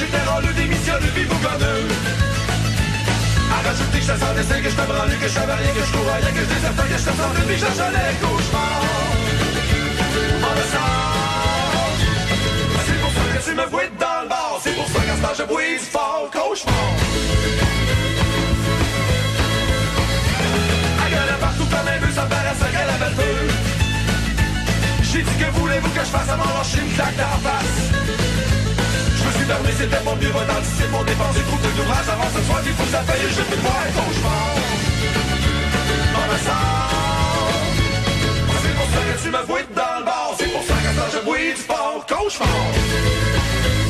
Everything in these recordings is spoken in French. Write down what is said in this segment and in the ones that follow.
général, démissionne, le vivre comme eux. À rajouter que je que je te que je savais rien, que je courais rien, que je désaffaire, que je te sens puis que je les cauchemars. C'est pour ça que tu me vois dans le bar, c'est pour ça qu'à ce temps je du fort cauchemar. J'ai dit que voulez-vous que je fasse à m'enrocher une claque d'en face Je permis, c'était mon mieux d'anticiper pour dépenser trop de d'ouvrage avant ce soir, il faut que ça paye, je peux voir un cauchemar Dans le sang C'est pour ça que tu me vois dans le bar. C'est pour ça que quand je bois du fort cauchemar. je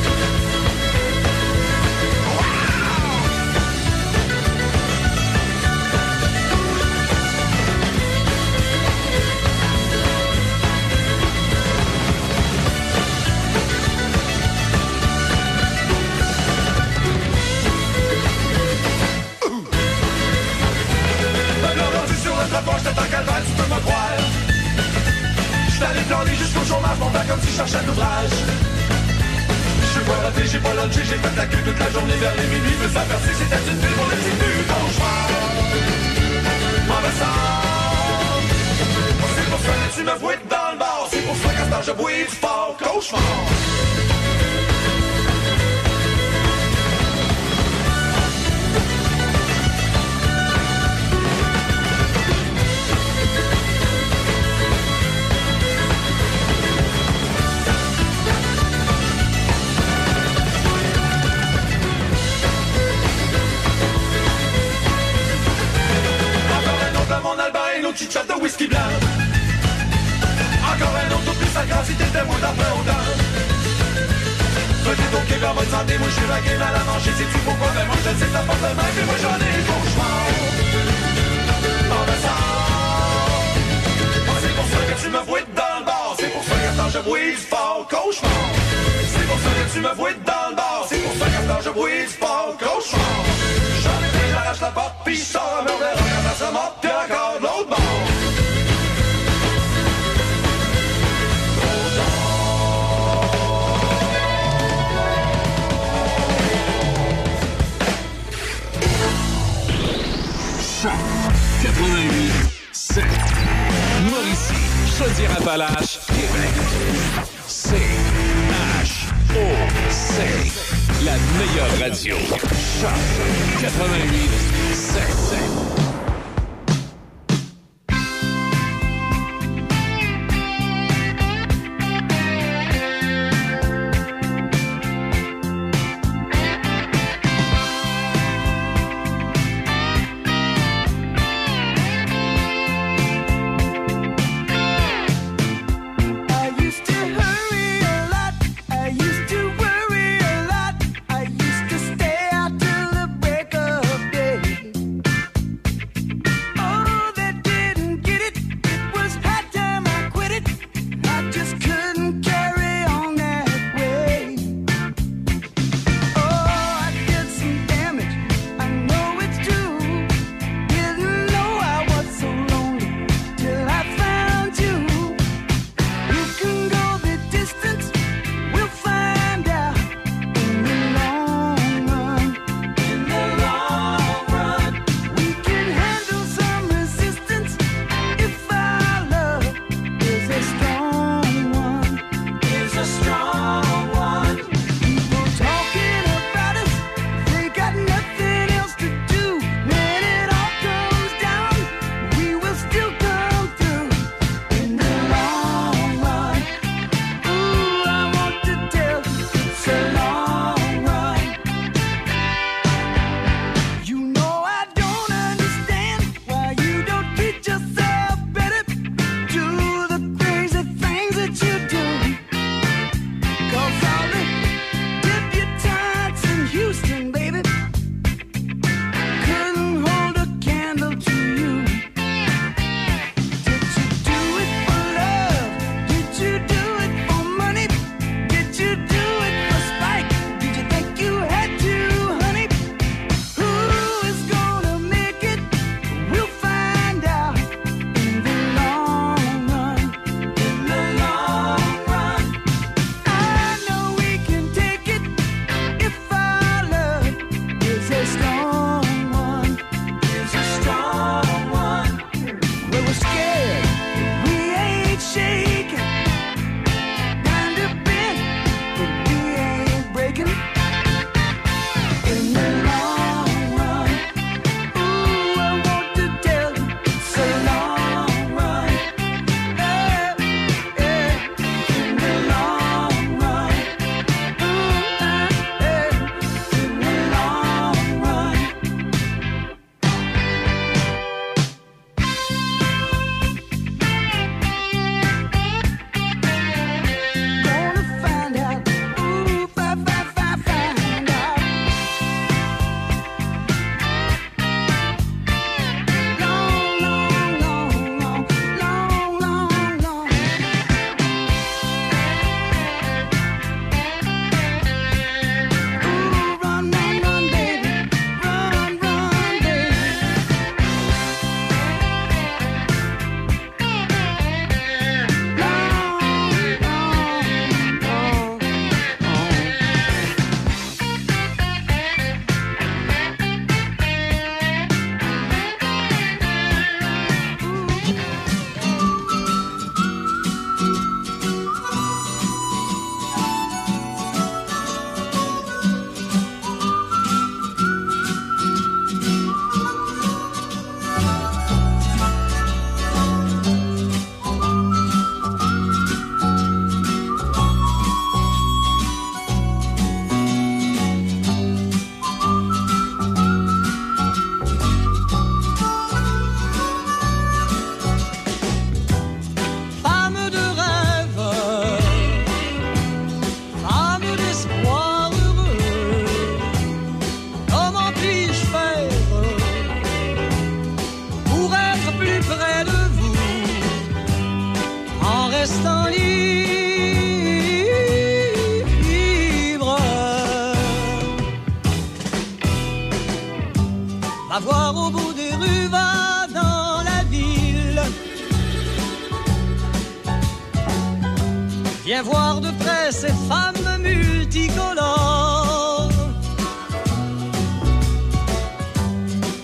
t'attends calvaire, tu peux me croire. J'suis allé planer jusqu'au chômage, mon père comme si je cherchais un ouvrage. J'suis pas raté, j'ai pas lunché, j'ai fait la queue toute la journée vers les minuit Me s'aperçu que c'était une ville les petits du cauchemar Mauvais sang C'est pour ça que tu me vois dans le bar C'est pour ça qu'à ce temps je bois du fort cauchemar Une autre chit de whisky blanc. Encore un autre, plus sa grâce, si t'étais moins d'après autant. Peut-être ok, dans votre santé, moi je suis vagué mal à manger, sais-tu pourquoi? Ben moi je le sais, ça porte le même, et moi j'en ai le cauchemar. Oh ben ça, c'est pour ça que tu me vois dans le bar, c'est pour ça quand je bois du fort cauchemar. C'est pour ça que tu me vois dans le bar, c'est pour ça quand je bois du fort cauchemar. La porte, ça se mort, pis encore l'autre bord. Choc 88 7 Mauricie, Chaudière-Appalaches, Québec. C H O C la meilleure radio. Choc 88 7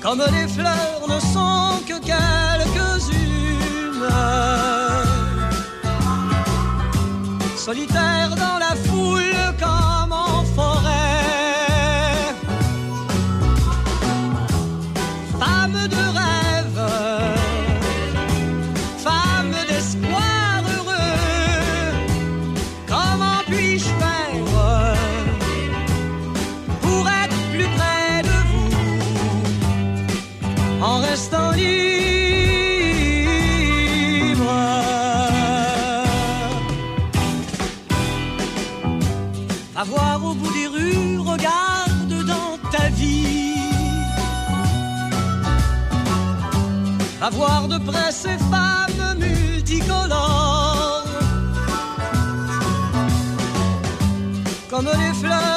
comme les fleurs ne sont que quelques-unes. Solitaire dans la foule quand Avoir de près ces femmes multicolores. Comme les fleurs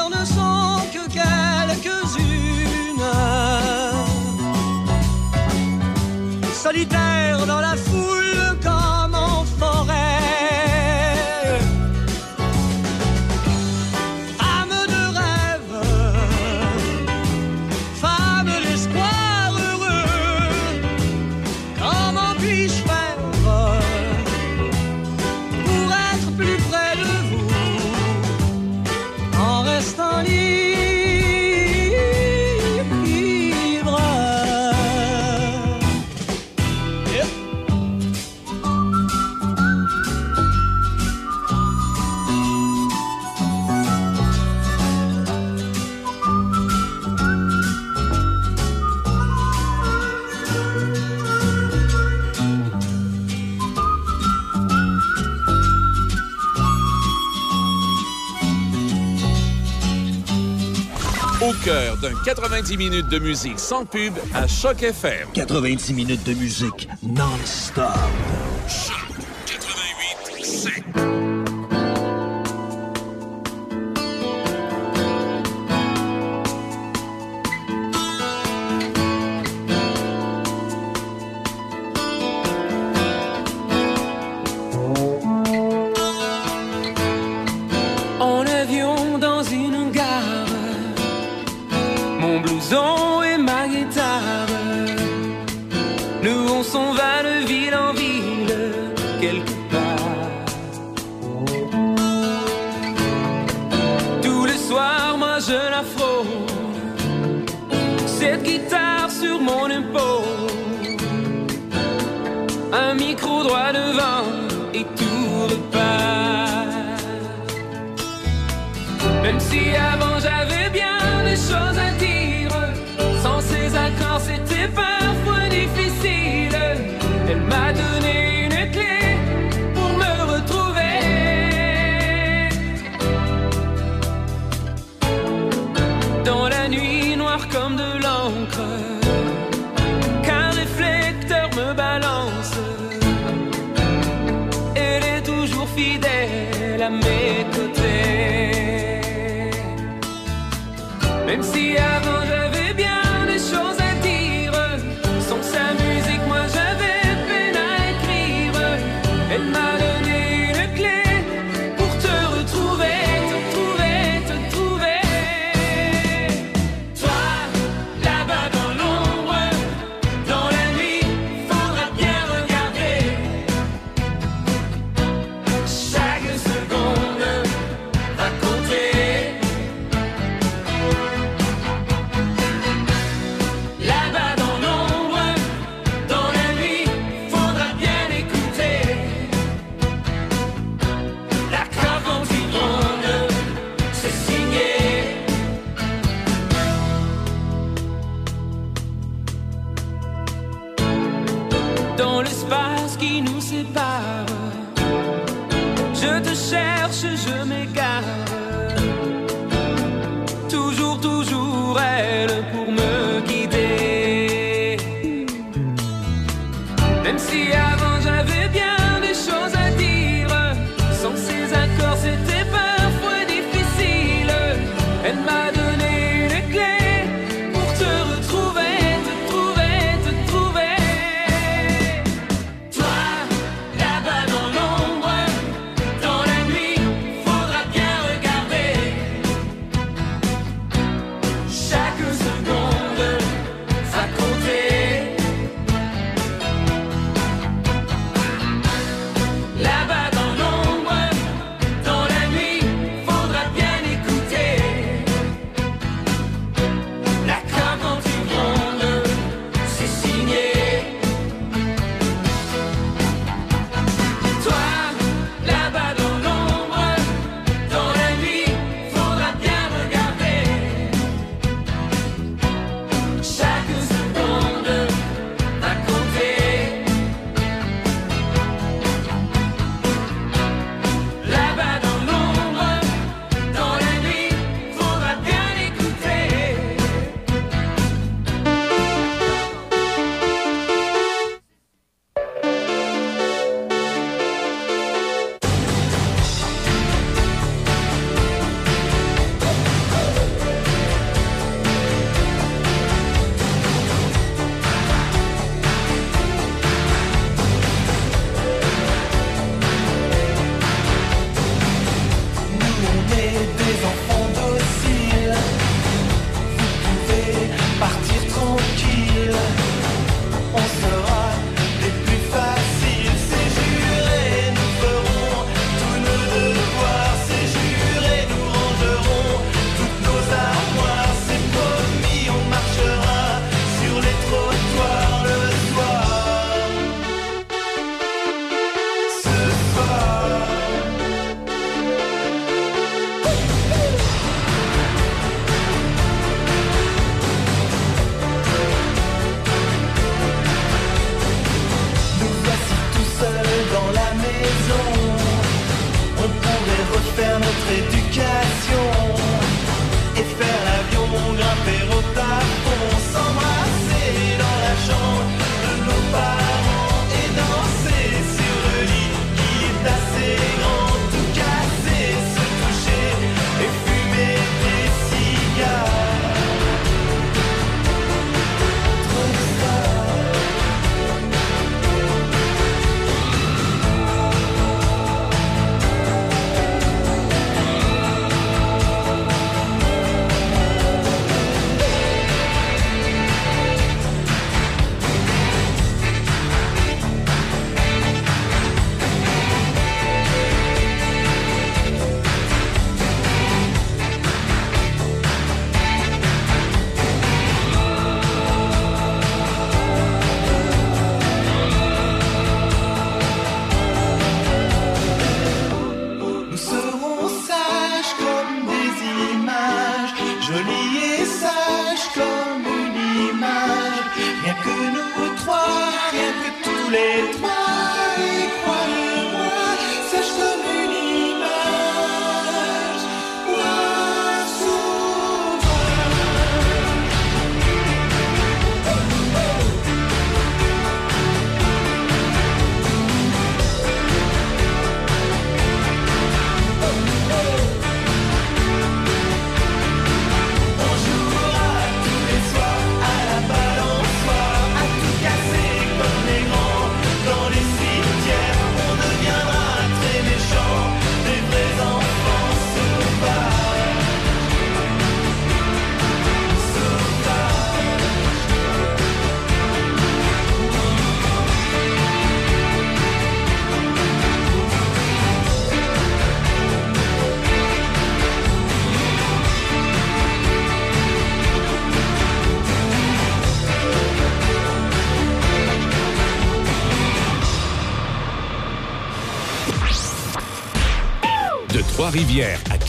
90 minutes de musique sans pub à Choc FM. 90 minutes de musique non-stop.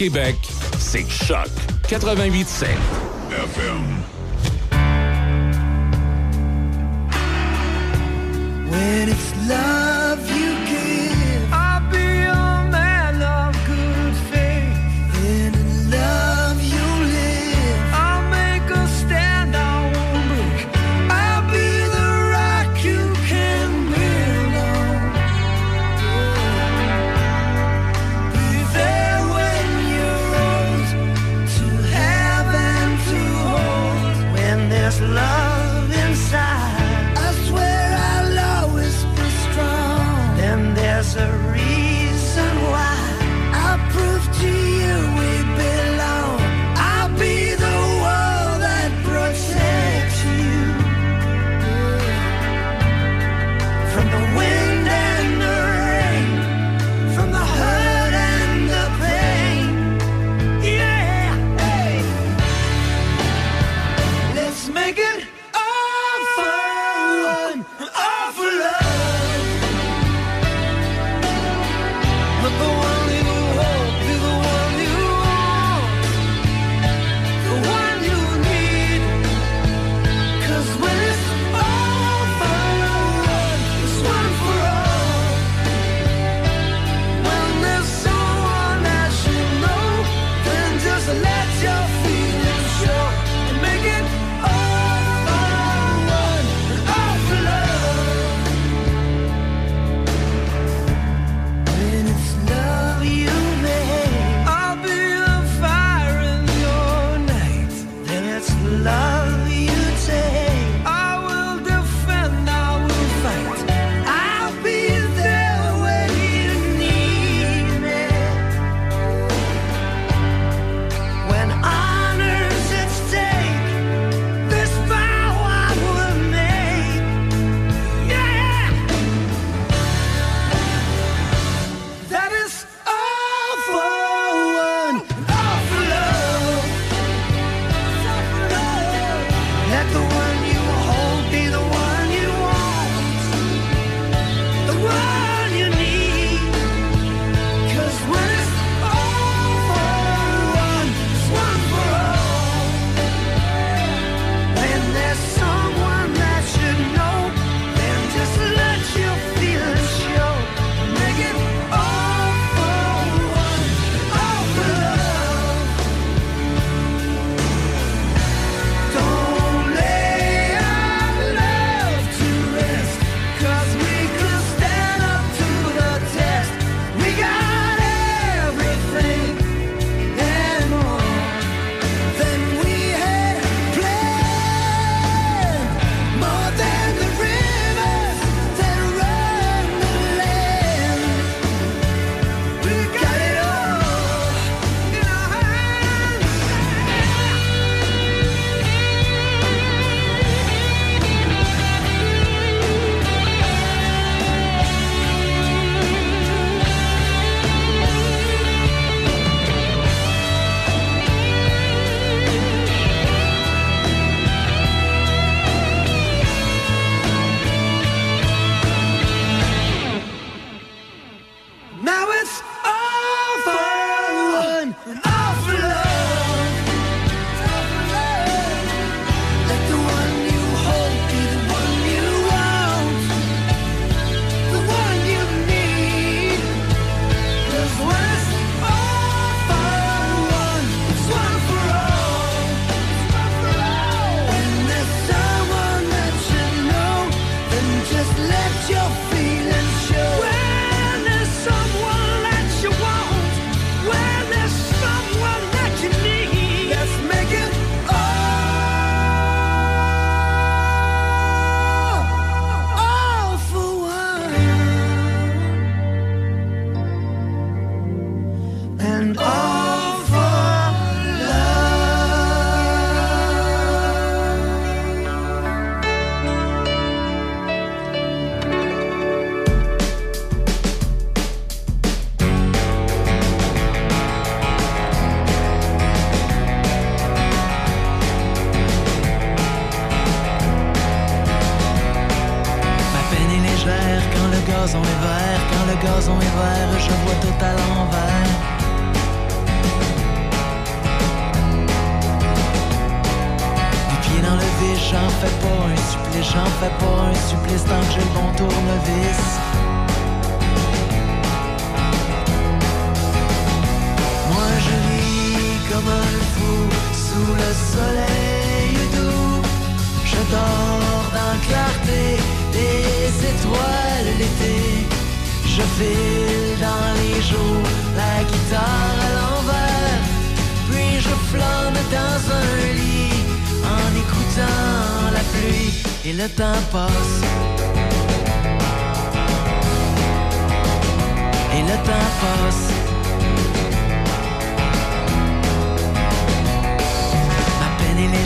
Québec, c'est Choc 88.7.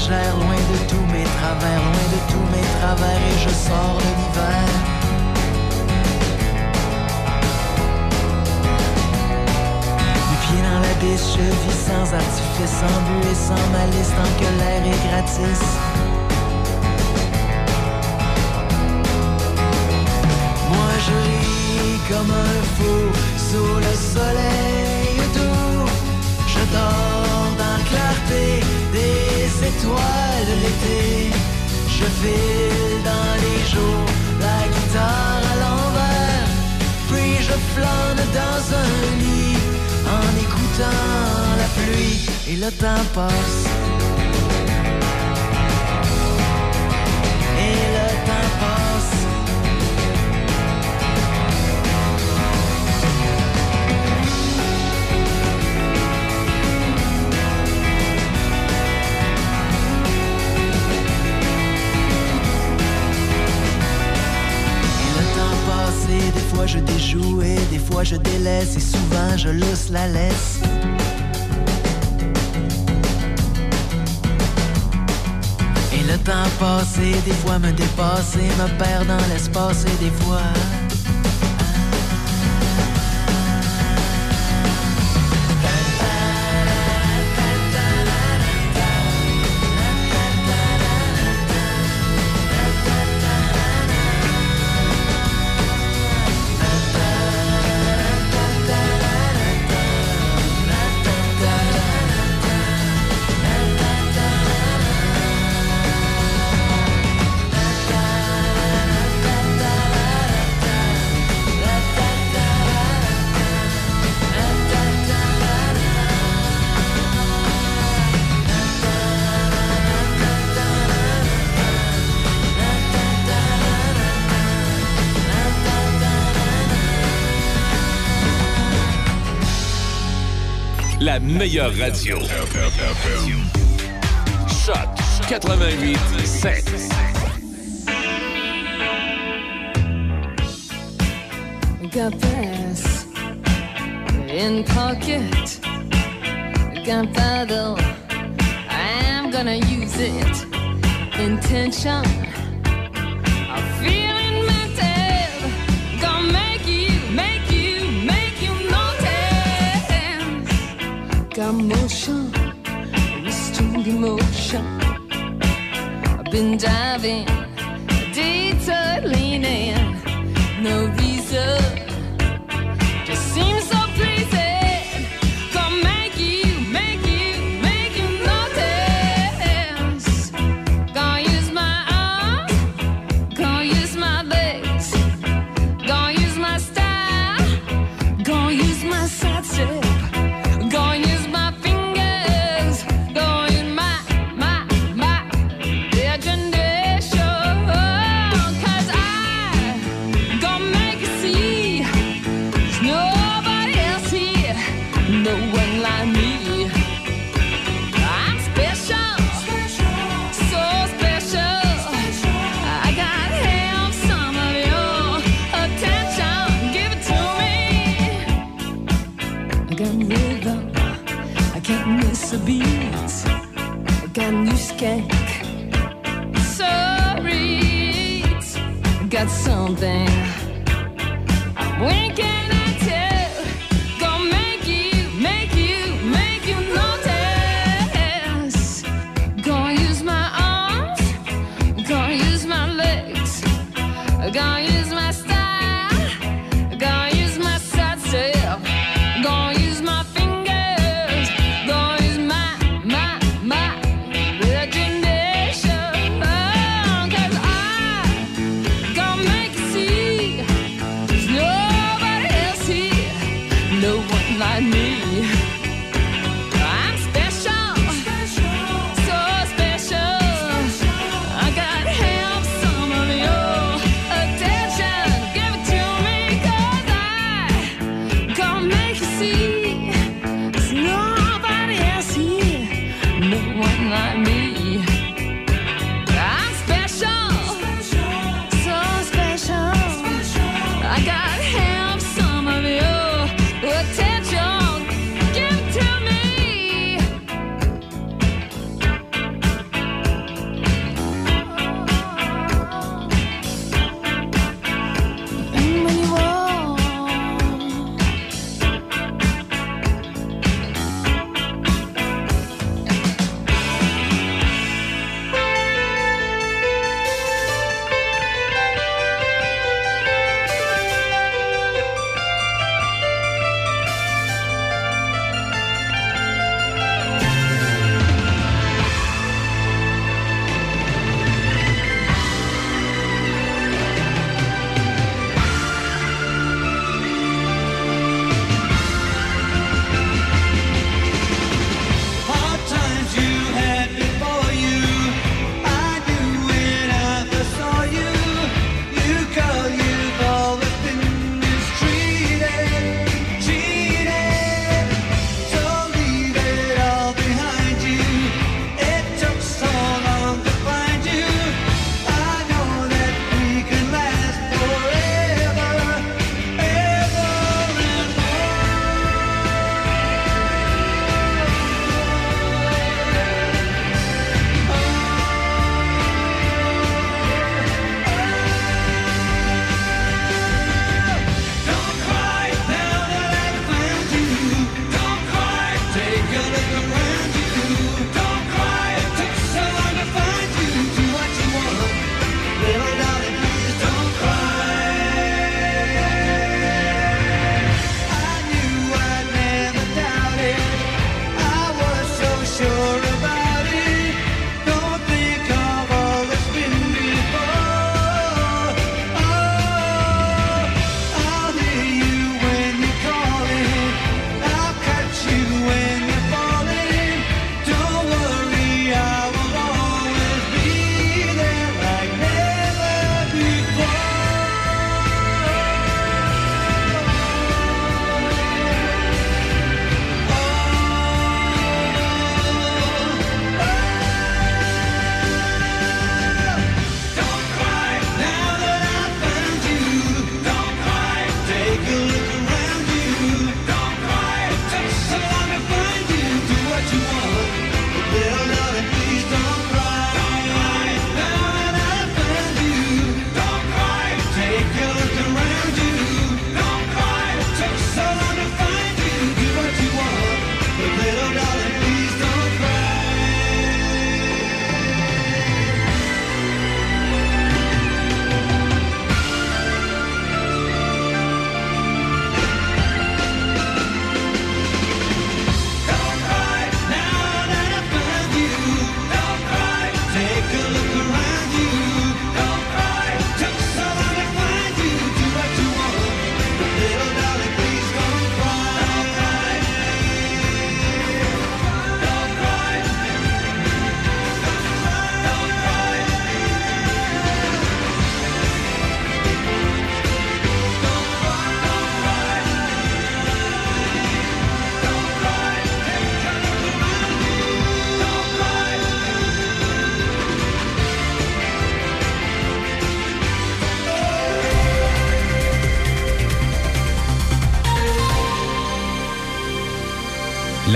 loin de tous mes travers, loin de tous mes travers, et je sors de l'hiver. Du pied dans l'abysse, je vis sans artifice, sans but et sans malice, tant que l'air est gratis. Moi je ris comme un fou sous le soleil doux. Je dors dans la clarté étoiles l'été. Je file dans les jours, la guitare à l'envers. Puis je flâne dans un lit en écoutant la pluie et le temps passe. Des fois je déjoue et des fois je délaisse et souvent je lousse la laisse. Et le temps passe et des fois me dépasse me perd dans l'espace et des fois... meilleure radio. Choc 88 7. Got this in pocket. Gunpowder. I'm gonna use it. Intention. Motion, restrained emotion. I've been diving, detour leaning, no reason. Skank, sorry, got something. When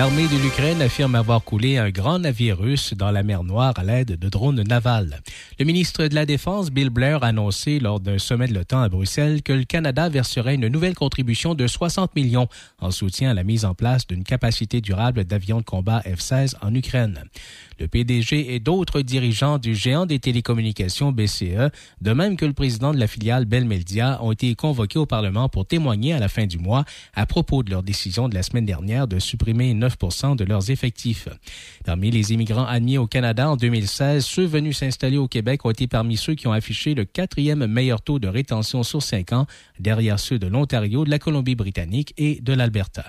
L'armée de l'Ukraine affirme avoir coulé un grand navire russe dans la mer Noire à l'aide de drones navals. Le ministre de la Défense, Bill Blair, a annoncé lors d'un sommet de l'OTAN à Bruxelles que le Canada verserait une nouvelle contribution de 60 millions en soutien à la mise en place d'une capacité durable d'avions de combat F-16 en Ukraine le PDG et d'autres dirigeants du géant des télécommunications BCE, de même que le président de la filiale Bell Media, ont été convoqués au Parlement pour témoigner à la fin du mois à propos de leur décision de la semaine dernière de supprimer 9% de leurs effectifs. Parmi les immigrants admis au Canada en 2016, ceux venus s'installer au Québec ont été parmi ceux qui ont affiché le quatrième meilleur taux de rétention sur cinq ans, derrière ceux de l'Ontario, de la Colombie-Britannique et de l'Alberta.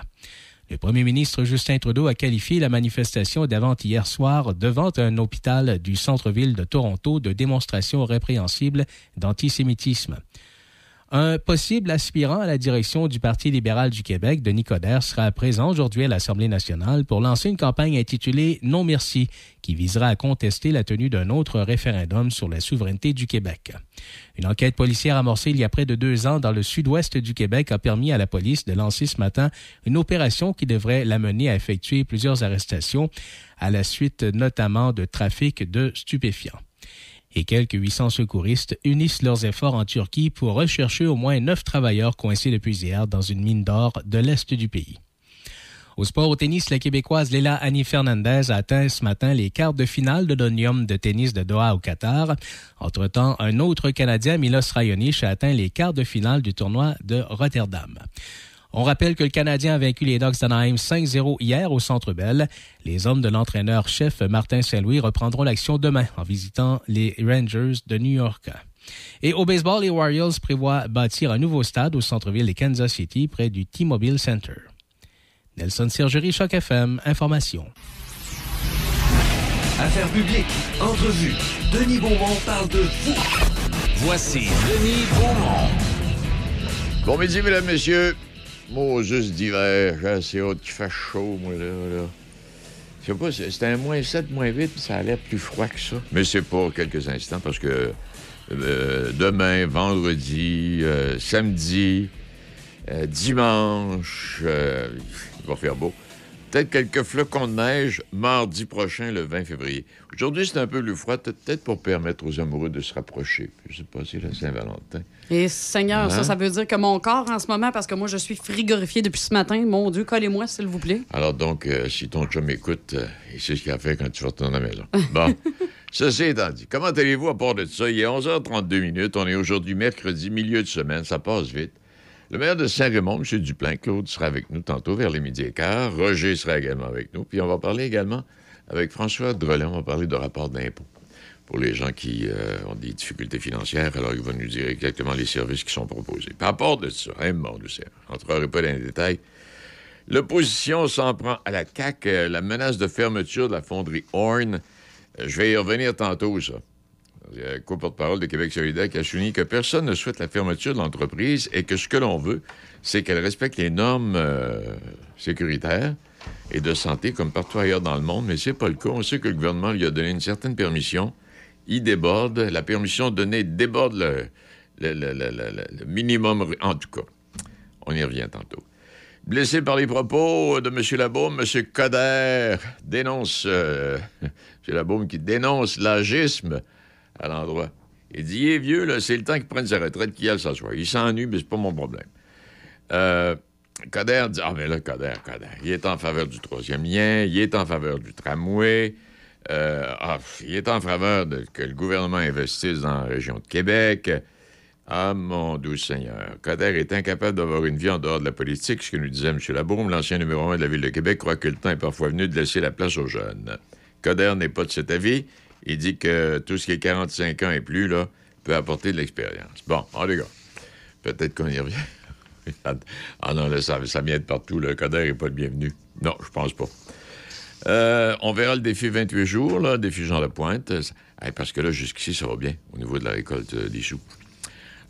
Le premier ministre Justin Trudeau a qualifié la manifestation d'avant-hier soir devant un hôpital du centre-ville de Toronto de démonstration répréhensible d'antisémitisme. Un possible aspirant à la direction du Parti libéral du Québec, Denis Coderre, sera présent aujourd'hui à l'Assemblée nationale pour lancer une campagne intitulée Non merci, qui visera à contester la tenue d'un autre référendum sur la souveraineté du Québec. Une enquête policière amorcée il y a près de deux ans dans le sud-ouest du Québec a permis à la police de lancer ce matin une opération qui devrait l'amener à effectuer plusieurs arrestations à la suite notamment de trafic de stupéfiants et quelques 800 secouristes unissent leurs efforts en Turquie pour rechercher au moins neuf travailleurs coincés depuis hier dans une mine d'or de l'est du pays. Au sport au tennis, la Québécoise Léla Annie Fernandez a atteint ce matin les quarts de finale de l'Onium de tennis de Doha au Qatar. Entre-temps, un autre Canadien, Milos Raonic, a atteint les quarts de finale du tournoi de Rotterdam. On rappelle que le Canadien a vaincu les Dogs d'Anaheim 5-0 hier au Centre Bell. Les hommes de l'entraîneur-chef Martin Saint-Louis reprendront l'action demain en visitant les Rangers de New York. Et au baseball, les Warriors prévoient bâtir un nouveau stade au centre-ville de Kansas City près du T-Mobile Center. Nelson Sergerie, Choc FM, information. Affaires publiques, entrevue. Denis Beaumont parle de vous. Voici Denis Beaumont. Bon midi, mesdames, messieurs. Moi, juste d'hiver, j'ai assez hâte qu'il fasse chaud, moi, là. là. Je sais pas, c'était un moins 7, moins 8, puis ça allait plus froid que ça. Mais c'est pour quelques instants, parce que euh, demain, vendredi, euh, samedi, euh, dimanche, il va faire beau. Peut-être quelques flocons de neige mardi prochain, le 20 février. Aujourd'hui, c'est un peu plus froid, peut-être pour permettre aux amoureux de se rapprocher. Je sais pas, c'est la Saint-Valentin. Et Seigneur, Hein? ça, ça veut dire que mon corps en ce moment, parce que moi, je suis frigorifié depuis ce matin. Mon Dieu, collez-moi, s'il vous plaît. Alors donc, euh, si ton chum écoute, euh, il sait ce qu'il a fait quand tu vas retourner à la maison. Bon, ceci étant dit, comment allez-vous à part de ça? Il est 11h32 minutes. On est aujourd'hui mercredi, milieu de semaine. Ça passe vite. Le maire de Saint-Raymond, M. Duplain, Claude, sera avec nous tantôt vers les midi et quart. Roger sera également avec nous. Puis on va parler également avec François Drolet. On va parler de rapport d'impôt pour les gens qui euh, ont des difficultés financières. Alors, il va nous dire exactement les services qui sont proposés. Par rapport de ça, hein, mon Dieu, je n'entrerai pas dans les détails. L'opposition s'en prend à la CAQ. euh, la menace de fermeture de la fonderie Horn. Euh, je vais y revenir tantôt, ça. Le co-porte-parole de Québec solidaire qui a souligné que personne ne souhaite la fermeture de l'entreprise et que ce que l'on veut, c'est qu'elle respecte les normes euh, sécuritaires et de santé comme partout ailleurs dans le monde, mais c'est pas le cas. On sait que le gouvernement lui a donné une certaine permission. Il déborde. La permission donnée déborde le minimum, en tout cas. On y revient tantôt. Blessé par les propos de M. Labaume, M. Coder dénonce, euh, M. Labaume qui dénonce l'agisme à l'endroit. Il dit, il est vieux, c'est le temps qu'il prenne sa retraite, qu'il aille s'asseoir. Il s'ennuie, mais c'est pas mon problème. Euh, Coder dit, ah, mais là, Coder, Coder, il est en faveur du troisième lien, il est en faveur du tramway, euh, ah, il est en faveur de que le gouvernement investisse dans la région de Québec. Ah, mon doux Seigneur. Coder est incapable d'avoir une vie en dehors de la politique, ce que nous disait M. Labaume, l'ancien numéro un de la Ville de Québec, croit que le temps est parfois venu de laisser la place aux jeunes. Coder n'est pas de cet avis. Il dit que tout ce qui est 45 ans et plus, là, peut apporter de l'expérience. Bon, en les gars, peut-être qu'on y revient. ah non, là, ça, ça vient de partout. Le Coder n'est pas le bienvenu. Non, je pense pas. Euh, on verra le défi 28 jours, là, défi Jean Lapointe. Eh, parce que là, jusqu'ici, ça va bien au niveau de la récolte euh, des choux.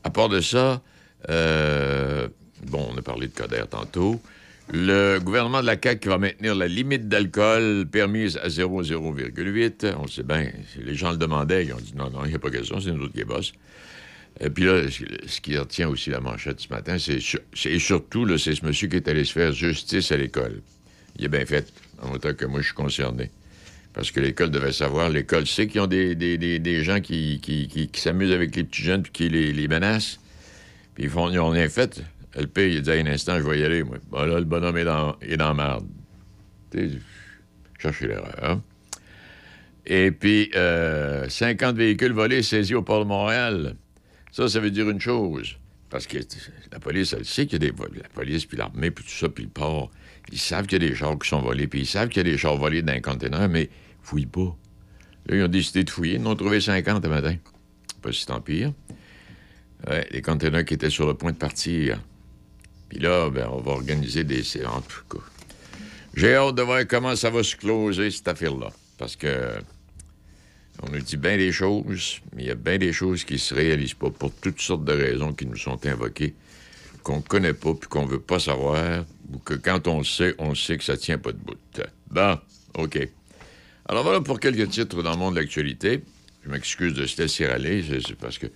À part de ça, euh, bon, on a parlé de Coder tantôt. Le gouvernement de la CAQ va maintenir la limite d'alcool permise à 0,0,8. On sait bien, les gens le demandaient, ils ont dit non, non, il n'y a pas question, c'est nous autres qui bossent. Et puis là, ce qui retient aussi la manchette ce matin, c'est sur- c'est surtout, c'est ce monsieur qui est allé se faire justice à l'école. Il est bien fait, en autant que moi, je suis concerné. Parce que l'école devait savoir, l'école sait qu'ils ont des, des- des- des gens qui, qui- qui- qui s'amusent avec les petits jeunes puis qui les, les menacent. Puis ils font, ils ont rien fait. Le père, il dit un instant, je vais y aller, moi. Bon, là, le bonhomme est dans, est dans cherchez l'erreur. hein. Et puis, euh, 50 véhicules volés saisis au port de Montréal. Ça, ça veut dire une chose. Parce que la police, elle sait qu'il y a des. La police, puis l'armée, puis tout ça, puis le port. Ils savent qu'il y a des chars qui sont volés, puis ils savent qu'il y a des chars volés dans un conteneur, mais ils fouillent pas. Là, ils ont décidé de fouiller. Ils en ont trouvé 50 un matin. Pas si tant pire. Ouais, les conteneurs qui étaient sur le point de partir. Puis là, ben, on va organiser des séances. En tout cas, j'ai hâte de voir comment ça va se closer, cette affaire-là. Parce que On nous dit bien des choses, mais il y a bien des choses qui se réalisent pas pour toutes sortes de raisons qui nous sont invoquées, qu'on connaît pas puis qu'on veut pas savoir, ou que quand on le sait, on sait que ça tient pas de bout. Bon, OK. Alors voilà pour quelques titres dans le monde de l'actualité. Je m'excuse de se laisser aller, c'est parce que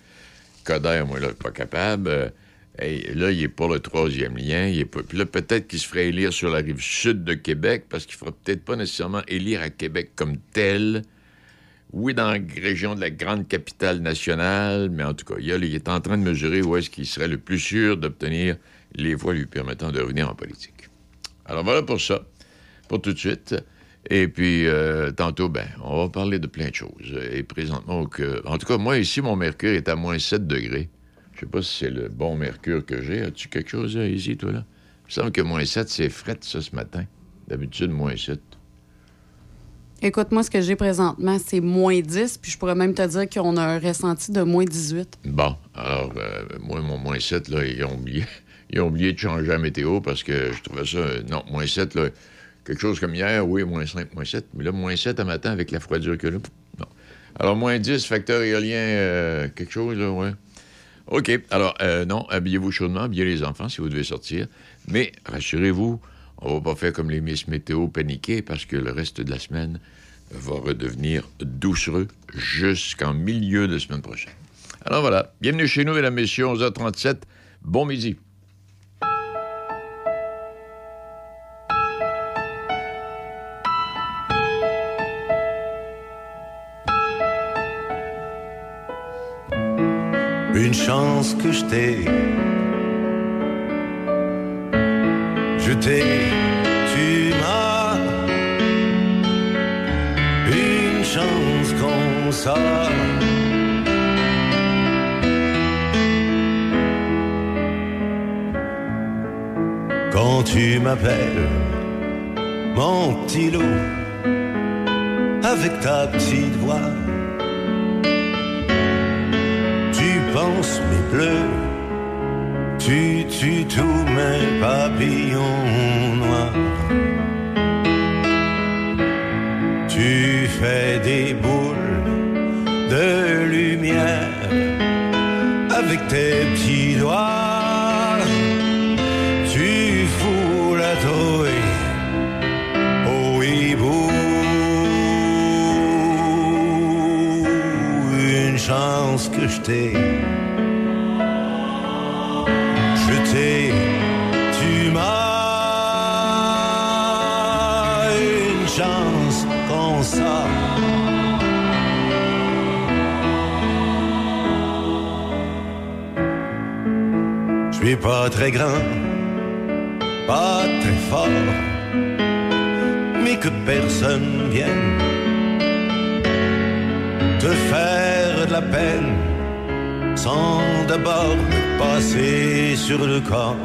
Coder, moi, là, pas capable. Là, il est pour le troisième lien. Il est pas... Puis là, peut-être qu'il se ferait élire sur la rive sud de Québec, parce qu'il ne fera peut-être pas nécessairement élire à Québec comme tel. Oui, dans la région de la grande capitale nationale, mais en tout cas, il, a- il est en train de mesurer où est-ce qu'il serait le plus sûr d'obtenir les voix lui permettant de revenir en politique. Alors voilà pour ça, pour tout de suite. Et puis, euh, tantôt, ben, on va parler de plein de choses. Et présentement, que, en tout cas, moi, ici, mon mercure est à moins 7 degrés. Je sais pas si c'est le bon mercure que j'ai. As-tu quelque chose là, ici, toi, là? Il me semble que moins 7, c'est fret, ça, ce matin. D'habitude, moins 7. Écoute, moi, ce que j'ai présentement, c'est moins 10, puis je pourrais même te dire qu'on a un ressenti de moins 18. Bon, alors, euh, moi, mon moins 7, là, ils ont oublié. Ils ont oublié de changer la météo parce que je trouvais ça. euh, non, moins 7, là, quelque chose comme hier, oui, moins 5, moins 7. Mais là, moins 7 à matin avec la froidure que là. Non. Alors, moins 10, facteur éolien, euh, quelque chose, là, ouais. OK. Alors, euh, non, habillez-vous chaudement, habillez les enfants si vous devez sortir. Mais rassurez-vous, on va pas faire comme les Miss Météo paniquées parce que le reste de la semaine va redevenir doucereux jusqu'en milieu de semaine prochaine. Alors voilà, bienvenue chez nous, mesdames, messieurs, 11h37. Bon midi. Une chance que je t'ai. Je t'ai, tu m'as. Une chance comme ça. Quand tu m'appelles, mon petit loup, avec ta petite voix. Mes bleus, tu tues tous mes papillons noirs. Tu fais des boules de lumière avec tes petits doigts. Tu fous la trouille chance que je t'ai. Pas très grand, pas très fort, mais que personne vienne te faire de la peine sans d'abord passer sur le corps.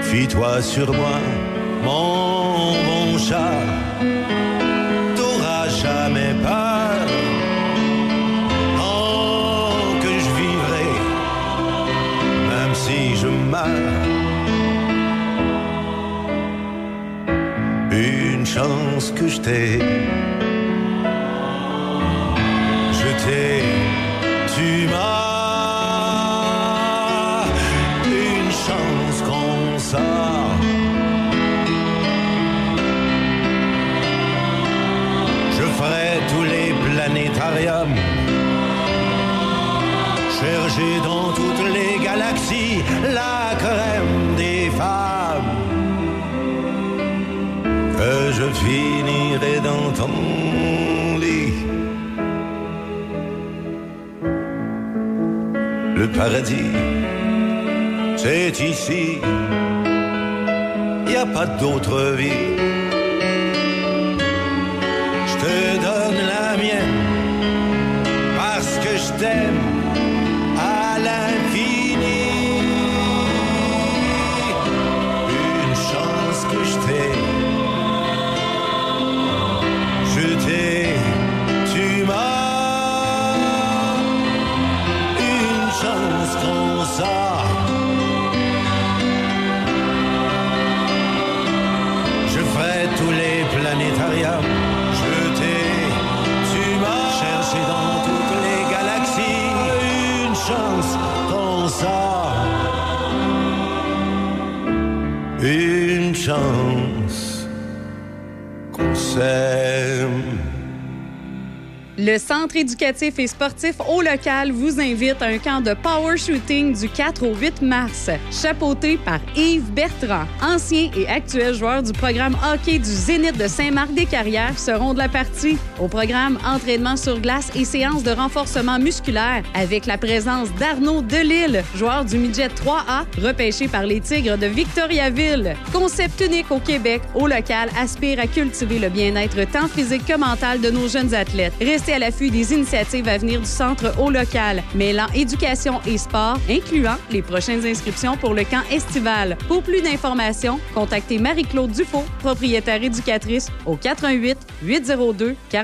Fie-toi sur moi, chance que je t'ai. Je t'ai, tu m'as une chance comme ça. Je ferai tous les planétariums, chercher dans toutes les galaxies la finirai dans ton lit. Le paradis, c'est ici. Y a pas d'autre vie. Je te donne la mienne parce que je t'aime Le Centre éducatif et sportif au local vous invite à un camp de power shooting du 4 au 8 mars, chapeauté par Yves Bertrand. Ancien et actuel joueur du programme hockey du Zénith de Saint-Marc-des-Carrières seront de la partie. Au programme entraînement sur glace et séances de renforcement musculaire avec la présence d'Arnaud Delille, joueur du midget 3A, repêché par les Tigres de Victoriaville. Concept unique au Québec, au local aspire à cultiver le bien-être tant physique que mental de nos jeunes athlètes. Restez à l'affût des initiatives à venir du centre au local, mêlant éducation et sport, incluant les prochaines inscriptions pour le camp estival. Pour plus d'informations, contactez Marie-Claude Dufault, propriétaire éducatrice, au 88 802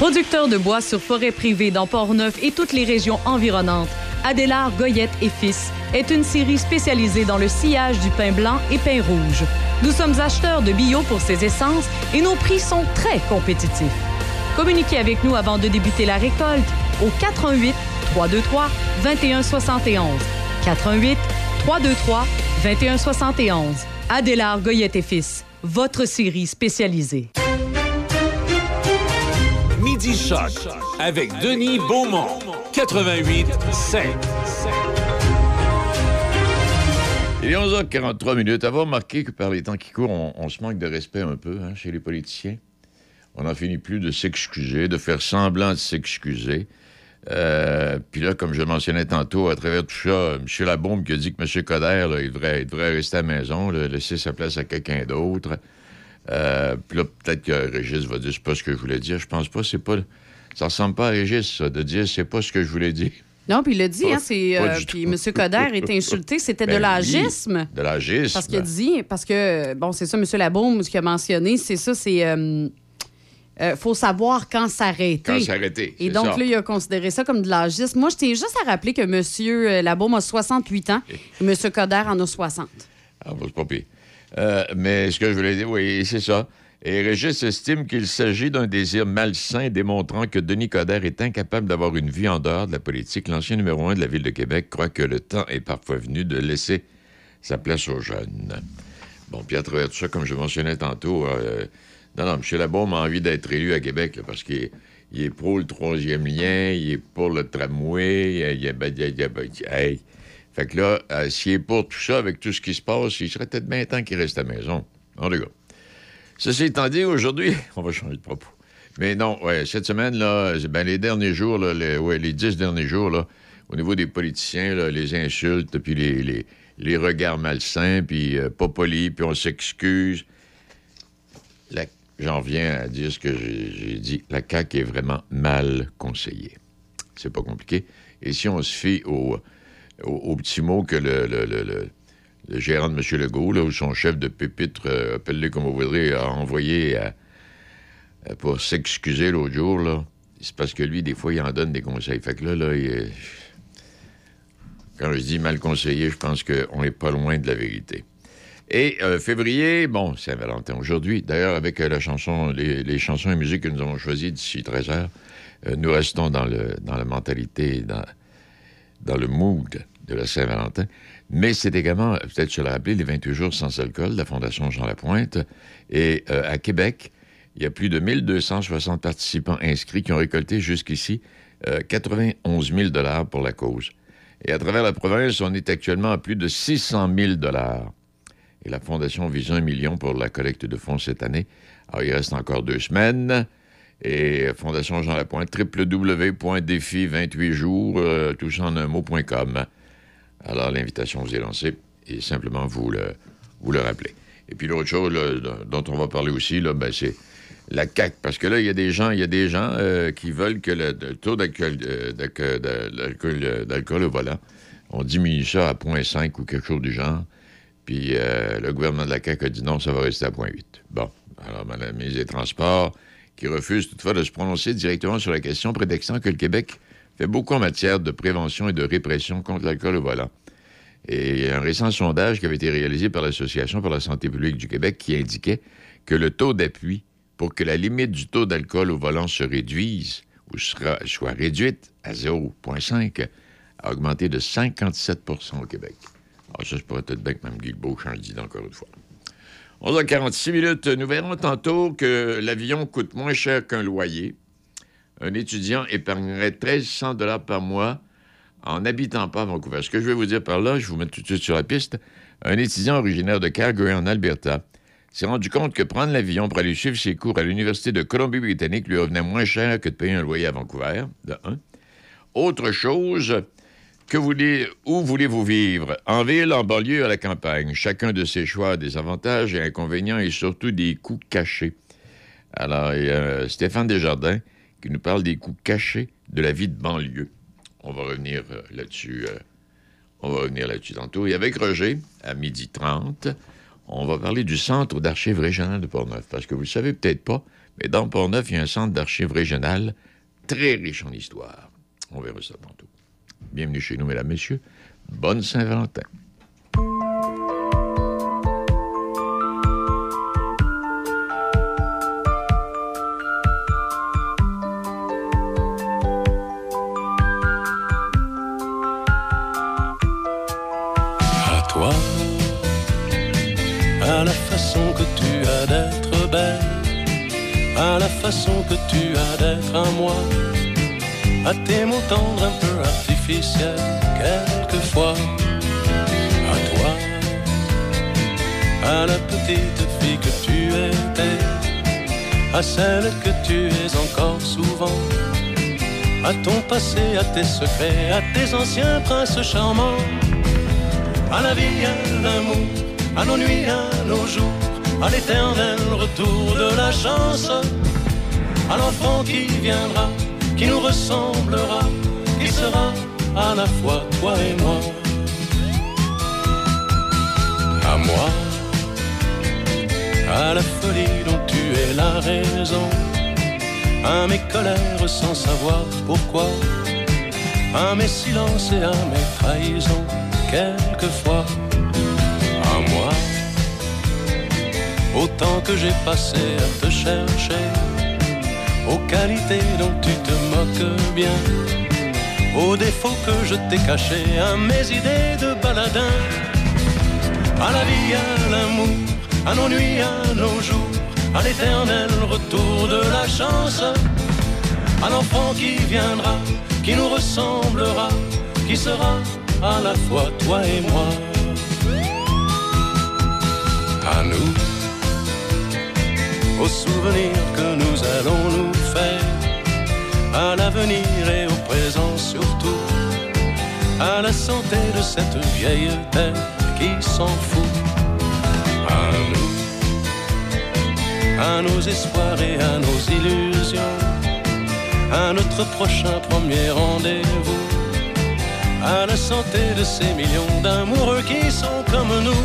Producteur de bois sur forêt privée dans Port-Neuf et toutes les régions environnantes, Adélard Goyette et Fils est une série spécialisée dans le sillage du pain blanc et pain rouge. Nous sommes acheteurs de bio pour ces essences et nos prix sont très compétitifs. Communiquez avec nous avant de débuter la récolte au 88 323 2171. 88 323 2171. Adélard Goyette et Fils, votre série spécialisée. Midi avec Denis Beaumont. 88 5. Il est 11h43 minutes. Avoir remarqué que par les temps qui courent, on, se manque de respect un peu hein, chez les politiciens. On n'en finit plus de s'excuser, de faire semblant de s'excuser. Euh, Puis là, comme je mentionnais tantôt, à travers tout ça, M. Labaume qui a dit que M. Coder, il, devrait, devrait rester à la maison, laisser sa place à quelqu'un d'autre. Euh, Puis là, peut-être que Régis va dire c'est pas ce que je voulais dire. Je pense pas, c'est pas. Ça ressemble pas à Régis, ça, de dire c'est pas ce que je voulais dire. Non, puis il l'a dit, Pas- hein, c'est. euh, puis. M. Coder est insulté, c'était de Ben l'agisme. oui, de l'agisme. Parce qu'il a dit, parce que, bon, c'est ça, M. Labaume, ce qu'il a mentionné, c'est ça, c'est. euh, euh, faut savoir quand s'arrêter. Quand s'arrêter, Et donc, ça. là, il a considéré ça comme de l'agisme. Moi, je tiens juste à rappeler que M. Labaume a 68 ans et M. Coder en a 60. Ah, bon, c'est pas pire. Euh, mais ce que je voulais dire, oui, c'est ça. Et Régis estime qu'il s'agit d'un désir malsain démontrant que Denis Coderre est incapable d'avoir une vie en dehors de la politique. L'ancien numéro un de la Ville de Québec croit que le temps est parfois venu de laisser sa place aux jeunes. Bon, puis à travers tout ça, comme je mentionnais tantôt, euh, non, non, M. Labaume a envie d'être élu à Québec parce qu'il est, pour le troisième lien, il est pour le tramway, il est- il est- ben, il ben, hey. Fait là, euh, s'il pour tout ça, avec tout ce qui se passe, il serait peut-être bien temps qu'il reste à la maison. En tout cas. Ceci étant dit, aujourd'hui, on va changer de propos. Mais non, ouais, cette semaine, là, c'est- ben, les derniers jours, là, les, ouais, les dix derniers jours, là, au niveau des politiciens, les insultes, puis les, les, les regards malsains, puis euh, pas polis, puis on s'excuse. J'en viens à dire ce que j'ai j'ai dit. La CAQ est vraiment mal conseillée. C'est pas compliqué. Et si on se fie au, au, petit mot que le, le- le- gérant de M. Legault, là, ou son chef de pupitre, euh, appelez comme vous voudrez, a envoyé pour s'excuser l'autre jour, là, c'est parce que lui, des fois, il en donne des conseils. Fait que là, là, il quand je dis mal conseillé, je pense qu'on n'est pas loin de la vérité. Et euh, février, bon, c'est Valentin aujourd'hui. D'ailleurs, avec euh, la chanson, les, les chansons et musiques que nous avons choisies d'ici 13 heures, euh, nous restons dans, le, dans la mentalité, dans, dans le mood de la Saint-Valentin. Mais c'est également, peut-être se le rappeler, les 28 jours sans alcool de la Fondation Jean Lapointe. Et euh, à Québec, il y a plus de 1260 participants inscrits qui ont récolté jusqu'ici euh, 91 000 pour la cause. Et à travers la province, on est actuellement à plus de 600 000 Et la Fondation vise un million pour la collecte de fonds cette année. Alors, il reste encore deux semaines. Et Fondation Jean Lapointe, www.défi28jours, euh, tout en un mot.com. Alors, l'invitation vous est lancée et simplement vous le, vous le rappelez. Et puis l'autre chose dont on va parler aussi, ben, c'est la CAQ. Parce que là, il y a des gens, il y a des gens euh, qui veulent que le, taux d'alcool, euh, euh, d'alcool au volant, on diminue ça à 0.5 ou quelque chose du genre. Puis le gouvernement de la CAQ a dit non, ça va rester à 0.8. Bon, alors Mme la ministre des Transports, qui refuse toutefois de se prononcer directement sur la question, prétextant que le Québec fait beaucoup en matière de prévention et de répression contre l'alcool au volant. Et un récent sondage qui avait été réalisé par l'Association pour la santé publique du Québec qui indiquait que le taux d'appui pour que la limite du taux d'alcool au volant se réduise ou soit réduite à 0,5 a augmenté de 57% au Québec. Alors ça, je pourrais peut-être bien que Mme Guilbeault d'idée encore une fois. 11h46 minutes. Nous verrons tantôt que l'avion coûte moins cher qu'un loyer. Un étudiant épargnerait 1300 dollars par mois en n'habitant pas à Vancouver. Ce que je vais vous dire par là, je vous mets tout de suite sur la piste. Un étudiant originaire de Calgary, en Alberta, s'est rendu compte que prendre l'avion pour aller suivre ses cours à l'Université de Colombie-Britannique lui revenait moins cher que de payer un loyer à Vancouver, de un. Autre chose, que voulez, où voulez-vous vivre? En ville, en banlieue, à la campagne. Chacun de ces choix a des avantages et inconvénients et surtout des coûts cachés. Alors, a Stéphane Desjardins qui nous parle des coûts cachés de la vie de banlieue. On va revenir euh, là-dessus. euh, on va revenir là-dessus tantôt. Et avec Roger, à midi 30, on va parler du Centre d'archives régionales de Portneuf. Parce que vous ne le savez peut-être pas, mais dans Portneuf, il y a un centre d'archives régionales très riche en histoire. On verra ça tantôt. Bienvenue chez nous, mesdames, messieurs. Bonne Saint-Valentin. Façon que tu as d'être à moi, à tes mots tendres un peu artificiels, quelquefois. À toi, à la petite fille que tu étais, à celle que tu es encore souvent. À ton passé, à tes secrets, à tes anciens princes charmants. À la vie, à l'amour, à nos nuits, à nos jours, à l'éternel retour de la chance, à l'enfant qui viendra, qui nous ressemblera, qui sera à la fois toi et moi. À moi, à la folie dont tu es la raison, à mes colères sans savoir pourquoi, à mes silences et à mes trahisons quelquefois à moi. Autant que j'ai passé à te chercher, aux qualités dont tu te moques bien, aux défauts que je t'ai cachés, à mes idées de baladin, à la vie, à l'amour, à nos nuits, à nos jours, à l'éternel retour de la chance, à l'enfant qui viendra, qui nous ressemblera, qui sera à la fois toi et moi. Aux souvenirs que nous allons nous faire, à l'avenir et au présent surtout, à la santé de cette vieille terre qui s'en fout. À nous, à nos espoirs et à nos illusions, à notre prochain premier rendez-vous à la santé de ces millions d'amoureux qui sont comme nous.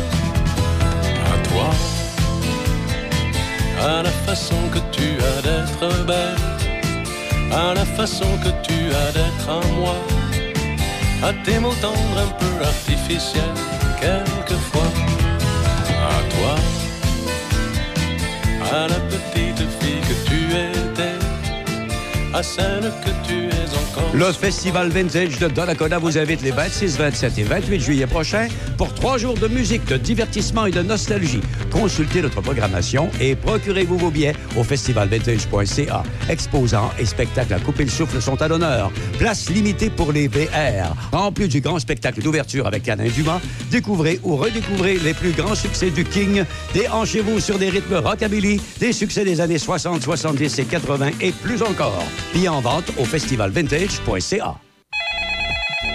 À toi, à la façon que tu as d'être belle, à la façon que tu as d'être à moi, à tes mots tendres un peu artificiels, quelquefois. À toi, à la petite fille que tu étais, à celle que tu es encore Le Festival Vintage de Donnacona vous invite les 26, 27 et 28 juillet prochains pour trois jours de musique, de divertissement et de nostalgie. Consultez notre programmation et procurez-vous vos billets au festivalvintage.ca. Exposants et spectacles à couper le souffle sont à l'honneur. Place limitée pour les VR. En plus du grand spectacle d'ouverture avec Alain Dumas, découvrez ou redécouvrez les plus grands succès du King. Déhanchez-vous sur des rythmes rockabilly, des succès des années 60, 70 et 80 et plus encore. Billets en vente au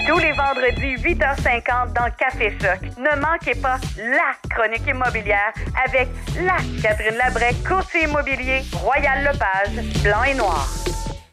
Tous les vendredis, 8h50 dans Café Choc. Ne manquez pas la chronique immobilière avec la Catherine Labrec, courtier immobilier, Royal Lepage, blanc et noir.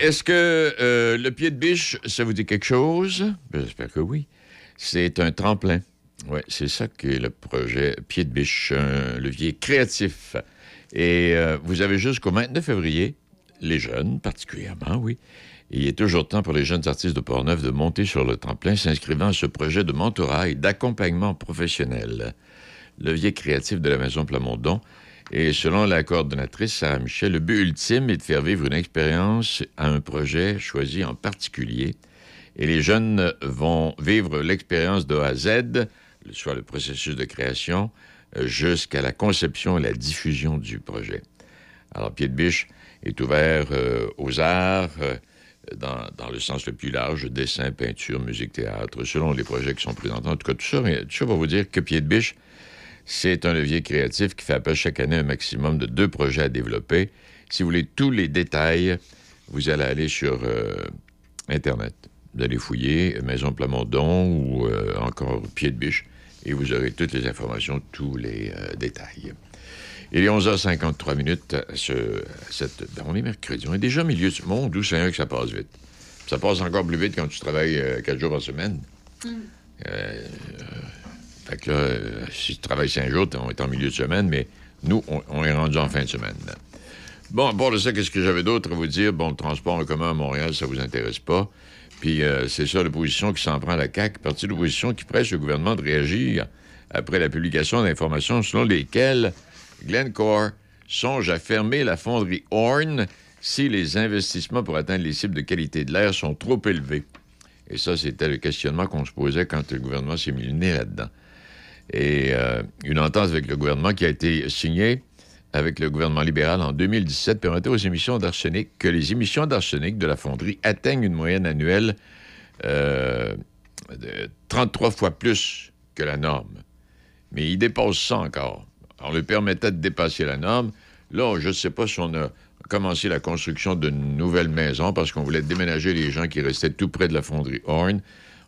Est-ce que euh, le pied de biche, ça vous dit quelque chose? Ben, J'espère que oui. C'est un tremplin. Oui, c'est ça qu'est le projet Pied de biche, un levier créatif. Et euh, vous avez jusqu'au 29 février, les jeunes particulièrement, oui. Il est toujours temps pour les jeunes artistes de Portneuf de monter sur le tremplin s'inscrivant à ce projet de mentorat d'accompagnement professionnel. Levier créatif de la Maison Plamondon. Et selon la coordonnatrice Sarah Michel, le but ultime est de faire vivre une expérience à un projet choisi en particulier. Et les jeunes vont vivre l'expérience de A à Z, soit le processus de création, jusqu'à la conception et la diffusion du projet. Alors, Pied de Biche est ouvert euh, aux arts, euh, dans, dans le sens le plus large, dessin, peinture, musique, théâtre, selon les projets qui sont présentés. En tout cas, tout ça, tout ça pour vous dire que Pied de Biche, c'est un levier créatif qui fait appel chaque année un maximum de deux projets à développer. Si vous voulez tous les détails, vous allez aller sur euh, Internet. Vous allez fouiller Maison Plamondon ou euh, encore Pied de Biche et vous aurez toutes les informations, tous les euh, détails. Il est 11h53 minutes. à ce- à cette... ben, on est mercredi. On est déjà au milieu du monde. D'où c'est que ça passe vite? Ça passe encore plus vite quand tu travailles euh, quatre jours par semaine? Euh, euh, là, euh, si tu travailles cinq jours, on est en milieu de semaine, mais nous, on, est rendu en fin de semaine. Bon, à part de ça, qu'est-ce que j'avais d'autre à vous dire? Bon, le transport en commun à Montréal, ça vous intéresse pas. Puis euh, c'est ça l'opposition qui s'en prend à la CAQ, partie de l'opposition qui presse le gouvernement de réagir après la publication d'informations selon lesquelles Glencore songe à fermer la fonderie Horn si les investissements pour atteindre les cibles de qualité de l'air sont trop élevés. Et ça, c'était le questionnement qu'on se posait quand le gouvernement s'est mis le nez là-dedans. Et euh, une entente avec le gouvernement qui a été signée avec le gouvernement libéral en 2017 permettait aux émissions d'arsenic que les émissions d'arsenic de la fonderie atteignent une moyenne annuelle euh, de 33 fois plus que la norme. Mais il dépasse ça encore. On lui permettait de dépasser la norme. Là, je ne sais pas si on a commencé la construction d'une nouvelle maison parce qu'on voulait déménager les gens qui restaient tout près de la fonderie Horn.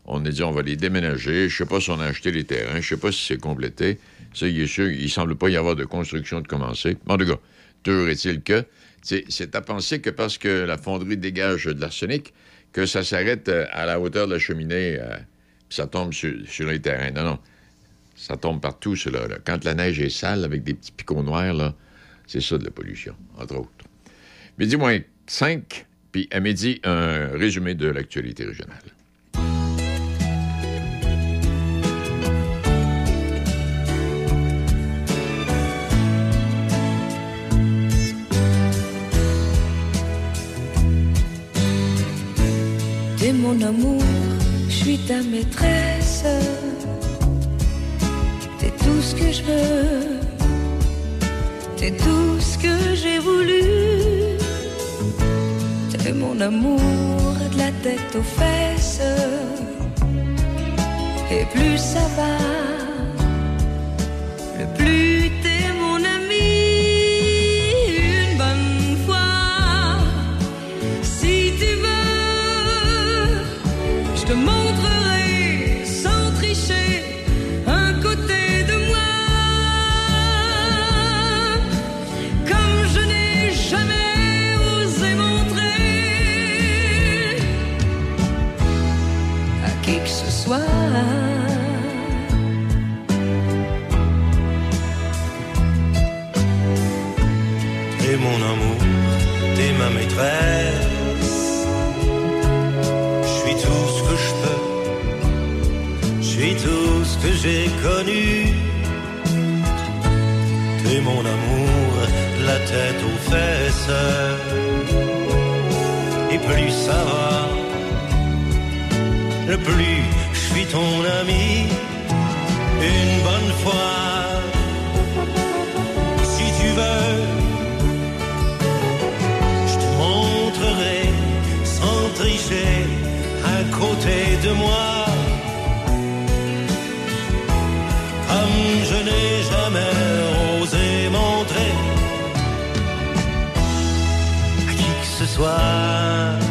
On a dit on va les déménager. Je sais pas si on a acheté les terrains. Je sais pas si c'est complété. Ça, il est sûr, il semble pas y avoir de construction de commencer. En tout cas, toujours est-il que c'est à penser que parce que la fonderie dégage de l'arsenic, que ça s'arrête euh, à la hauteur de la cheminée, euh, ça tombe sur, les terrains. Non, non. Ça tombe partout, cela. Quand la neige est sale avec des petits picots noirs, là, c'est ça de la pollution, entre autres. Midi moins 5, puis à midi, un résumé de l'actualité régionale. T'es mon amour, je suis ta maîtresse. T'es tout ce que je veux, t'es tout ce que j'ai voulu. T'es mon amour, de la tête aux fesses. Et plus ça va, le plus inconnue. T'es mon amour, la tête aux fesses. Et plus ça va, le plus je suis ton ami. Une bonne fois, si tu veux, je te montrerai sans tricher à côté de moi. n'ai jamais osé montrer à qui que ce soit.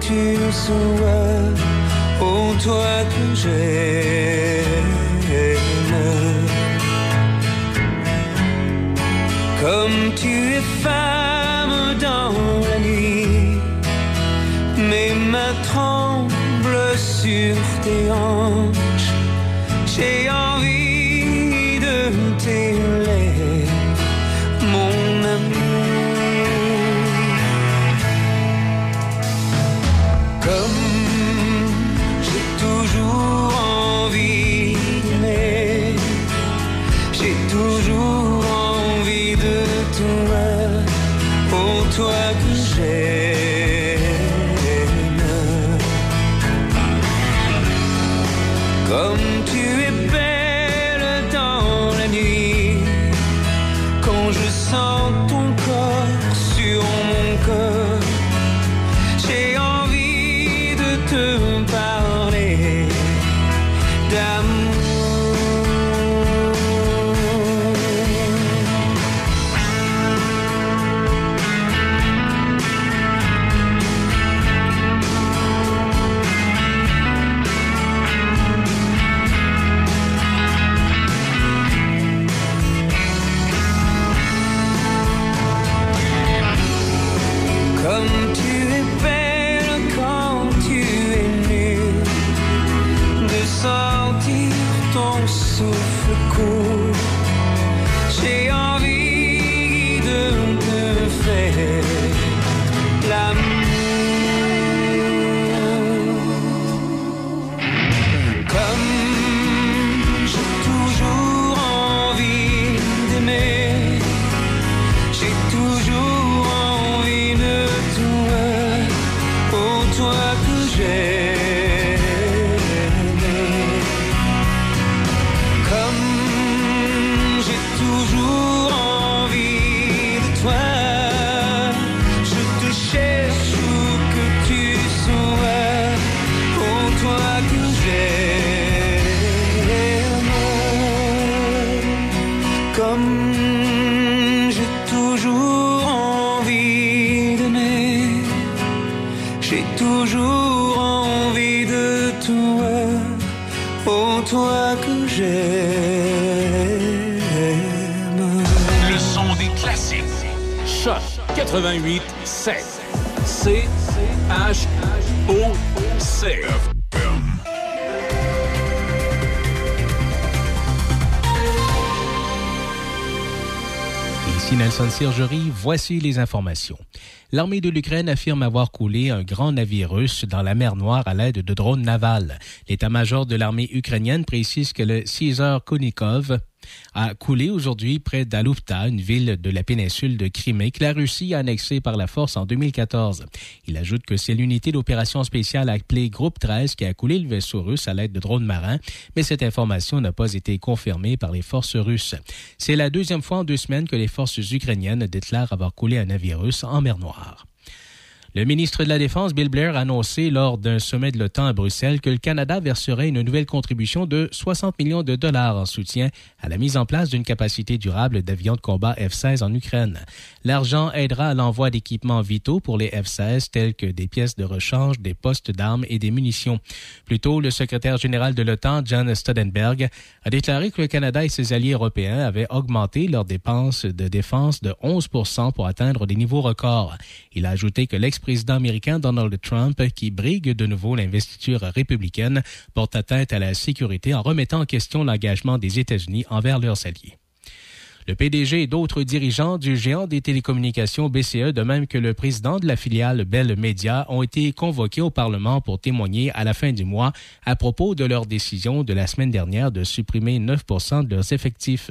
tu sois, ô toi que j'ai. 88 7. C H O C. Ici Nelson Sergerie, voici les informations. L'armée de l'Ukraine affirme avoir coulé un grand navire russe dans la mer Noire à l'aide de drones navals. L'état-major de l'armée ukrainienne précise que le Caesar Konikov a coulé aujourd'hui près d'Aloupta, une ville de la péninsule de Crimée que la Russie a annexée par la force en 2014. Il ajoute que c'est l'unité d'opération spéciale appelée Groupe 13 qui a coulé le vaisseau russe à l'aide de drones marins, mais cette information n'a pas été confirmée par les forces russes. C'est la deuxième fois en deux semaines que les forces ukrainiennes déclarent avoir coulé un navire russe en mer Noire. Le ministre de la Défense, Bill Blair, a annoncé lors d'un sommet de l'OTAN à Bruxelles que le Canada verserait une nouvelle contribution de 60 millions de dollars en soutien à la mise en place d'une capacité durable d'avions de combat F-16 en Ukraine. L'argent aidera à l'envoi d'équipements vitaux pour les F-16 tels que des pièces de rechange, des postes d'armes et des munitions. Plus tôt, le secrétaire général de l'OTAN, John Stodenberg, a déclaré que le Canada et ses alliés européens avaient augmenté leurs dépenses de défense de 11% pour atteindre des niveaux records. Il a ajouté que l'ex-président américain Donald Trump, qui brigue de nouveau l'investiture républicaine, porte atteinte à la sécurité en remettant en question l'engagement des États-Unis envers leurs alliés. Le PDG et d'autres dirigeants du géant des télécommunications BCE, de même que le président de la filiale Bell Media, ont été convoqués au Parlement pour témoigner à la fin du mois à propos de leur décision de la semaine dernière de supprimer 9% de leurs effectifs.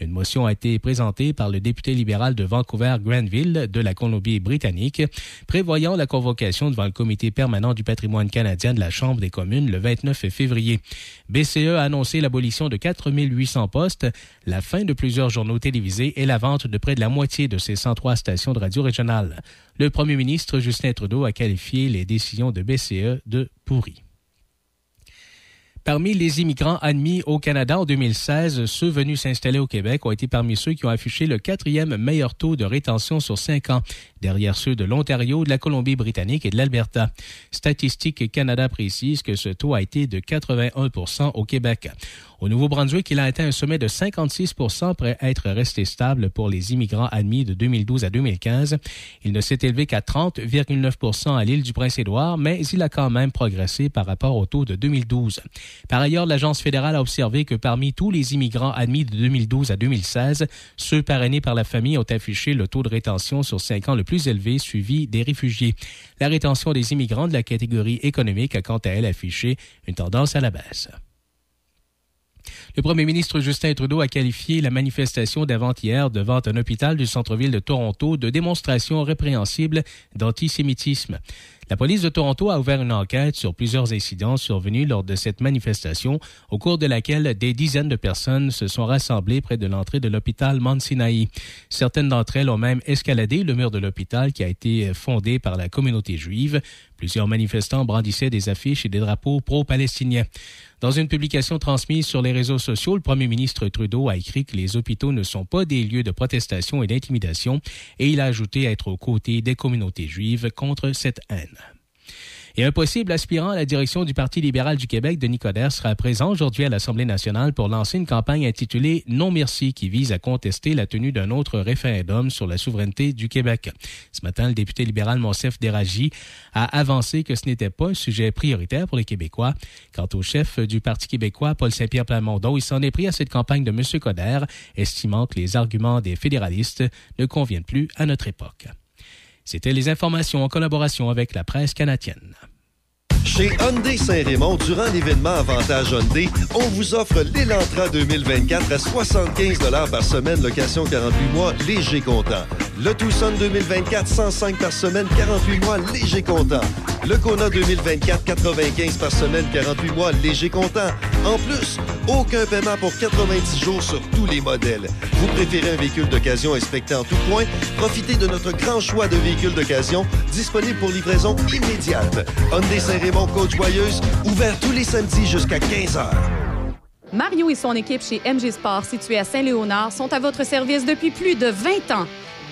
Une motion a été présentée par le député libéral de Vancouver-Granville de la Colombie-Britannique, prévoyant la convocation devant le comité permanent du patrimoine canadien de la Chambre des communes le 29 février. BCE a annoncé l'abolition de 4800 postes, la fin de plusieurs journaux télévisés et la vente de près de la moitié de ces 103 stations de radio régionales. Le premier ministre Justin Trudeau a qualifié les décisions de BCE de pourries. Parmi les immigrants admis au Canada en 2016, ceux venus s'installer au Québec ont été parmi ceux qui ont affiché le quatrième meilleur taux de rétention sur cinq ans, derrière ceux de l'Ontario, de la Colombie-Britannique et de l'Alberta. Statistique Canada précise que ce taux a été de 81% au Québec. Au Nouveau-Brunswick, il a atteint un sommet de 56% après être resté stable pour les immigrants admis de 2012 à 2015. Il ne s'est élevé qu'à 30,9% à l'île du Prince-Édouard, mais il a quand même progressé par rapport au taux de 2012. Par ailleurs, l'Agence fédérale a observé que parmi tous les immigrants admis de 2012 à 2016, ceux parrainés par la famille ont affiché le taux de rétention sur cinq ans le plus élevé, suivi des réfugiés. La rétention des immigrants de la catégorie économique a quant à elle affiché une tendance à la baisse. Le premier ministre Justin Trudeau a qualifié la manifestation d'avant-hier devant un hôpital du centre-ville de Toronto de démonstration répréhensible d'antisémitisme. La police de Toronto a ouvert une enquête sur plusieurs incidents survenus lors de cette manifestation, au cours de laquelle des dizaines de personnes se sont rassemblées près de l'entrée de l'hôpital Mount Sinai. Certaines d'entre elles ont même escaladé le mur de l'hôpital qui a été fondé par la communauté juive. Plusieurs manifestants brandissaient des affiches et des drapeaux pro-palestiniens. Dans une publication transmise sur les réseaux sociaux, le premier ministre Trudeau a écrit que les hôpitaux ne sont pas des lieux de protestation et d'intimidation et il a ajouté être aux côtés des communautés juives contre cette haine. Et un possible aspirant à la direction du Parti libéral du Québec, Denis Coderre, sera présent aujourd'hui à l'Assemblée nationale pour lancer une campagne intitulée Non merci qui vise à contester la tenue d'un autre référendum sur la souveraineté du Québec. Ce matin, le député libéral Monsef Déragi a avancé que ce n'était pas un sujet prioritaire pour les Québécois. Quant au chef du Parti québécois, Paul Saint-Pierre Plamondon, il s'en est pris à cette campagne de M. Coderre, estimant que les arguments des fédéralistes ne conviennent plus à notre époque. C'était les informations en collaboration avec la presse canadienne. Chez Hyundai Saint-Raymond, durant l'événement Avantage Hyundai, on vous offre l'Elantra 2024 à 75 par semaine, location 48 mois, léger comptant. Le Tucson 2024, 105 par semaine, 48 mois, léger comptant. Le Kona 2024, 95 par semaine, 48 mois, léger comptant. En plus, aucun paiement pour 90 jours sur tous les modèles. Vous préférez un véhicule d'occasion inspecté en tout point? Profitez de notre grand choix de véhicules d'occasion disponibles pour livraison immédiate. Hyundai Saint-Raymond Côte-Joyeuse, ouvert tous les samedis jusqu'à 15h. Mario et son équipe chez MG Sport, situé à Saint-Léonard, sont à votre service depuis plus de 20 ans.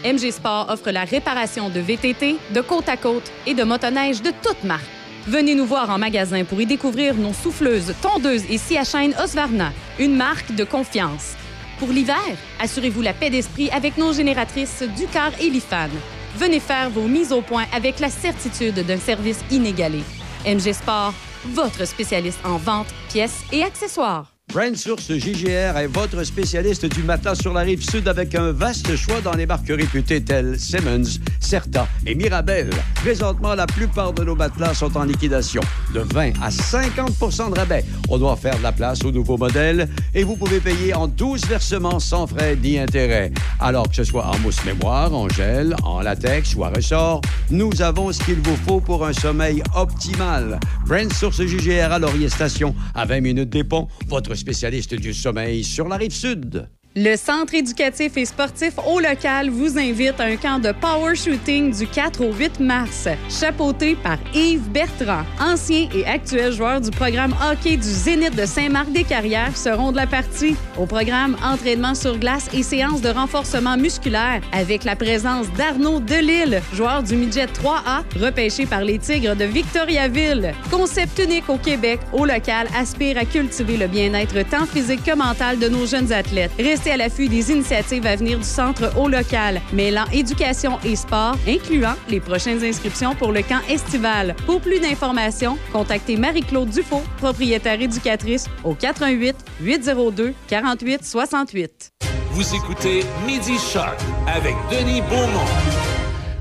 MG Sport offre la réparation de VTT, de côte à côte et de motoneige de toutes marques. Venez nous voir en magasin pour y découvrir nos souffleuses, tondeuses et scie à chaîne Osvarna, une marque de confiance. Pour l'hiver, assurez-vous la paix d'esprit avec nos génératrices Ducar et Lifan. Venez faire vos mises au point avec la certitude d'un service inégalé. MG Sport, votre spécialiste en vente, pièces et accessoires. Brand Source JGR est votre spécialiste du matelas sur la rive sud avec un vaste choix dans les marques réputées telles Simmons, Certa et Mirabel. Présentement, la plupart de nos matelas sont en liquidation. De 20 à 50 de rabais. On doit faire de la place aux nouveaux modèles et vous pouvez payer en 12 versements sans frais ni intérêt. Alors que ce soit en mousse mémoire, en gel, en latex ou à ressort, nous avons ce qu'il vous faut pour un sommeil optimal. Brand Source JGR à Laurier Station, à 20 minutes des ponts, votre spécialiste du sommeil sur la rive sud. Le Centre éducatif et sportif au local vous invite à un camp de power shooting du 4 au 8 mars, chapeauté par Yves Bertrand. Ancien et actuel joueur du programme hockey du Zénith de Saint-Marc-des-Carrières seront de la partie. Au programme entraînement sur glace et séances de renforcement musculaire avec la présence d'Arnaud Delille, joueur du midget 3A, repêché par les Tigres de Victoriaville. Concept unique au Québec, au local aspire à cultiver le bien-être tant physique que mental de nos jeunes athlètes. À l'affût des initiatives à venir du centre au local, mêlant éducation et sport, incluant les prochaines inscriptions pour le camp estival. Pour plus d'informations, contactez Marie-Claude Dufault, propriétaire éducatrice, au 88 802 48 68. Vous écoutez Midi Shark avec Denis Beaumont.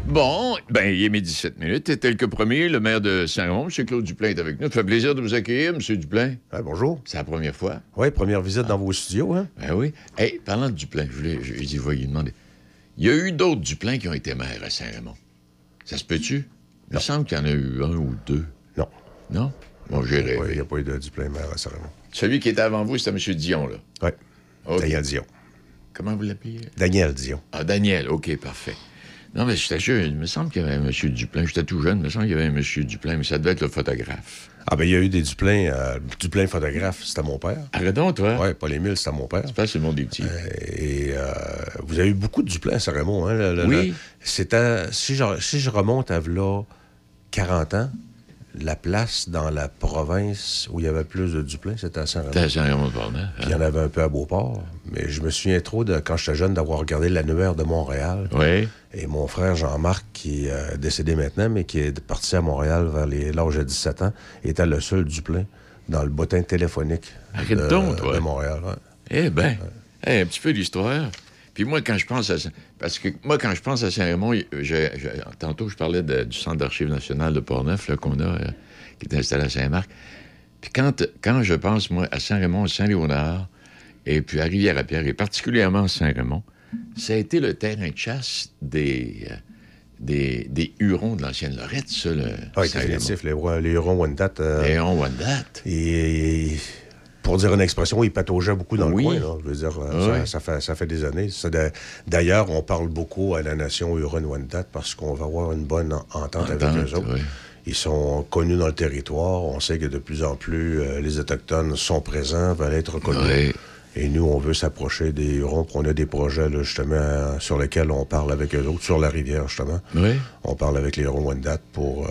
Bon, ben, il est midi 7 minutes. Et tel que promis, le maire de Saint-Rond, M. Claude Duplain, est avec nous. Ça fait plaisir de vous accueillir, M. Duplain. bonjour. C'est la première fois. Oui, première visite dans vos studios, hein? Ben oui. Hey, parlant de Duplain, je voulais, je, je voyez, demander. Il y a eu d'autres Duplain qui ont été maires à Saint-Raymond. Ça se peut-tu? Il me semble qu'il y en a eu un ou deux. Non. Non? Bon, j'ai rêvé. Il n'y a pas eu de Duplain maire à Saint-Raymond. Celui qui était avant vous, c'était M. Dion, là. Oui. Daniel Dion. Comment vous l'appelez? Daniel Dion. Ah, Daniel, OK, parfait. Non, mais j'étais sûr, il me semble qu'il y avait un M. Duplain. J'étais tout jeune, il me semble qu'il y avait un M. Duplain, mais ça devait être le photographe. Ah, ben, il y a eu des Duplain. euh, Duplain photographe, c'était mon père. Arrête donc, toi. Oui, Paul Émile, c'était mon père. C'est monde des petits. Et euh, vous avez eu beaucoup de Duplain à Saint-Raymond, hein? le- le- Oui. C'était. Si je, si je remonte à là 40 ans, la place dans la province où il y avait plus de Duplain, c'était à Saint-Raymond. C'était à. Puis il y en avait un peu à Beauport. Mais je me souviens trop de quand j'étais jeune d'avoir regardé l'annuaire de Montréal. Oui. Et mon frère Jean-Marc, qui est euh, décédé maintenant, mais qui est parti à Montréal vers l'âge de 17 ans, était le seul Duplain dans le bottin téléphonique Arrête de, donc, toi. de Montréal. ouais. Eh bien, un petit peu d'histoire. Puis moi, quand je pense à... Parce que moi, quand je pense à Saint-Raymond, j'ai- tantôt, je parlais de- du Centre d'archives nationales de Portneuf, qu'on a, euh, qui est installé à Saint-Marc. Puis quand, quand je pense, moi, à Saint-Raymond, Saint-Léonard, et puis à Rivière-à-Pierre, et particulièrement Saint-Raymond, ça a été le terrain de chasse des, euh, des, des Hurons de l'ancienne Lorette, ça, le Ah, Saint-Raymond. définitif, les, Hurons- Huron-Wendat. euh, Les Huron-Wendat. Et, pour dire une expression, ils pataugeaient beaucoup dans Oui. le coin. là. Je veux dire, euh, Oui. ça, ça fait, ça fait des années. D'ailleurs, on parle beaucoup à la nation Huron-Wendat parce qu'on va avoir une bonne en- entente avec eux autres. oui. Ils sont connus dans le territoire. On sait que de plus en plus, euh, les Autochtones sont présents, veulent être reconnus. Et nous, on veut s'approcher des Hurons. On a des projets, là, justement, sur lesquels on parle avec eux autres, sur la rivière, justement. Oui. On parle avec les Huron-Wendat pour euh,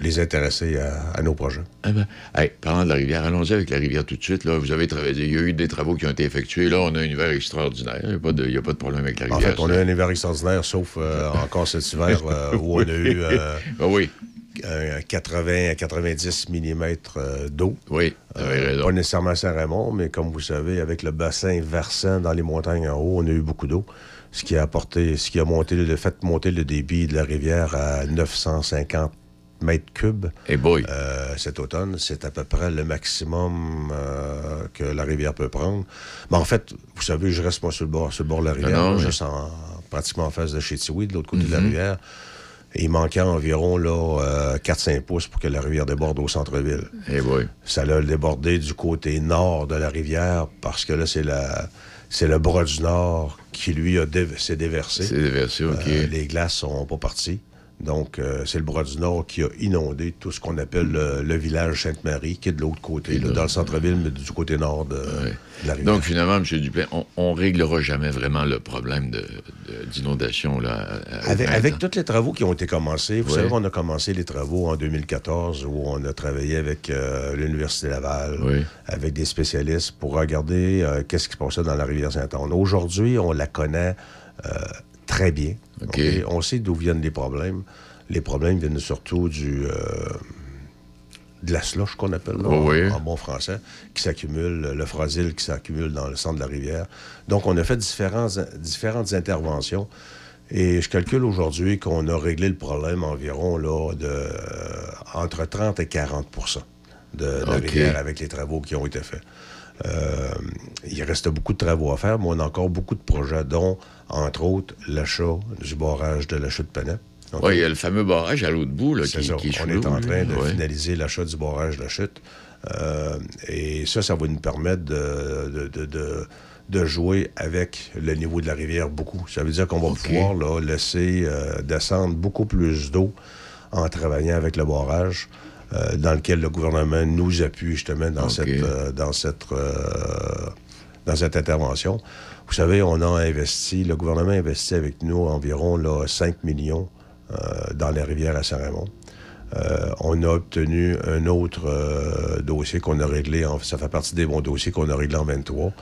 les intéresser à, à nos projets. Eh ben, hey, parlant de la rivière, allons-y avec la rivière tout de suite. Là. Vous avez travaillé, il y a eu des travaux qui ont été effectués. Là, on a un hiver extraordinaire. Il n'y a, pas de- il y a pas de problème avec la En rivière. fait, on a un hiver extraordinaire, sauf euh, encore cet hiver euh, où on a eu euh, Ah oui. un 80 à 90 mm d'eau. Oui, vous avez raison. Pas nécessairement à Saint-Raymond, mais comme vous savez, avec le bassin versant dans les montagnes en haut, on a eu beaucoup d'eau. Ce qui a apporté, ce qui a monté, le fait monter le débit de la rivière à 950 mètres cubes. Boy. Euh, cet automne, c'est à peu près le maximum euh, que la rivière peut prendre. Mais en fait, vous savez, je reste moi sur le bord, sur le bord de la rivière, non, là, mais- juste en, pratiquement en face de chez Tiwi, de l'autre côté de la Mhm. rivière. Et il manquait environ là, euh, 4-5 pouces pour que la rivière déborde au centre-ville. Eh boy. Ça l'a débordé du côté nord de la rivière parce que là, c'est la. C'est le bras du nord qui, lui, s'est déversé. C'est déversé, OK. Euh, les glaces sont pas parties. Donc, euh, c'est le bras du Nord qui a inondé tout ce qu'on appelle le, le village Sainte-Marie, qui est de l'autre côté, là, dans le centre-ville, mais du côté nord de, de la rivière. Donc, finalement, M. Duplain, on, on réglera jamais vraiment le problème de- de- d'inondation. là. à- à- Avec, printemps. tous les travaux qui ont été commencés, vous savez, on a commencé les travaux en 2014 où on a travaillé avec euh, l'Université Laval, avec des spécialistes pour regarder euh, qu'est-ce qui se passait dans la rivière Saint-Anne. Aujourd'hui, on la connaît euh, très bien. On sait d'où viennent les problèmes. Les problèmes viennent surtout du... euh, de la slush qu'on appelle là, Oh oui. en, en bon français, qui s'accumule, le frosile qui s'accumule dans le centre de la rivière. Donc, on a fait différents, différentes interventions et je calcule aujourd'hui qu'on a réglé le problème environ là, de, euh, entre 30 et 40 de, de la rivière avec les travaux qui ont été faits. Euh, il reste beaucoup de travaux à faire, mais on a encore beaucoup de projets, dont, entre autres, l'achat du barrage de la chute Penet. OK? Oui, il y a le fameux barrage à l'autre bout là, qui, ça. qui est On chelou, est en train de ouais. finaliser l'achat du barrage de la chute. Euh, et ça, ça va nous permettre de, de, de- de- de jouer avec le niveau de la rivière beaucoup. Ça veut dire qu'on va pouvoir là, laisser euh, descendre beaucoup plus d'eau en travaillant avec le barrage. euh, dans lequel le gouvernement nous appuie justement dans OK. cette, dans cette, dans cette intervention. Vous savez, on a investi, le gouvernement a investi avec nous environ là, 5 millions euh, dans les rivières à Saint-Raymond. Euh, on a obtenu un autre euh, dossier qu'on a réglé, en, ça fait partie des bons dossiers qu'on a réglés en 23.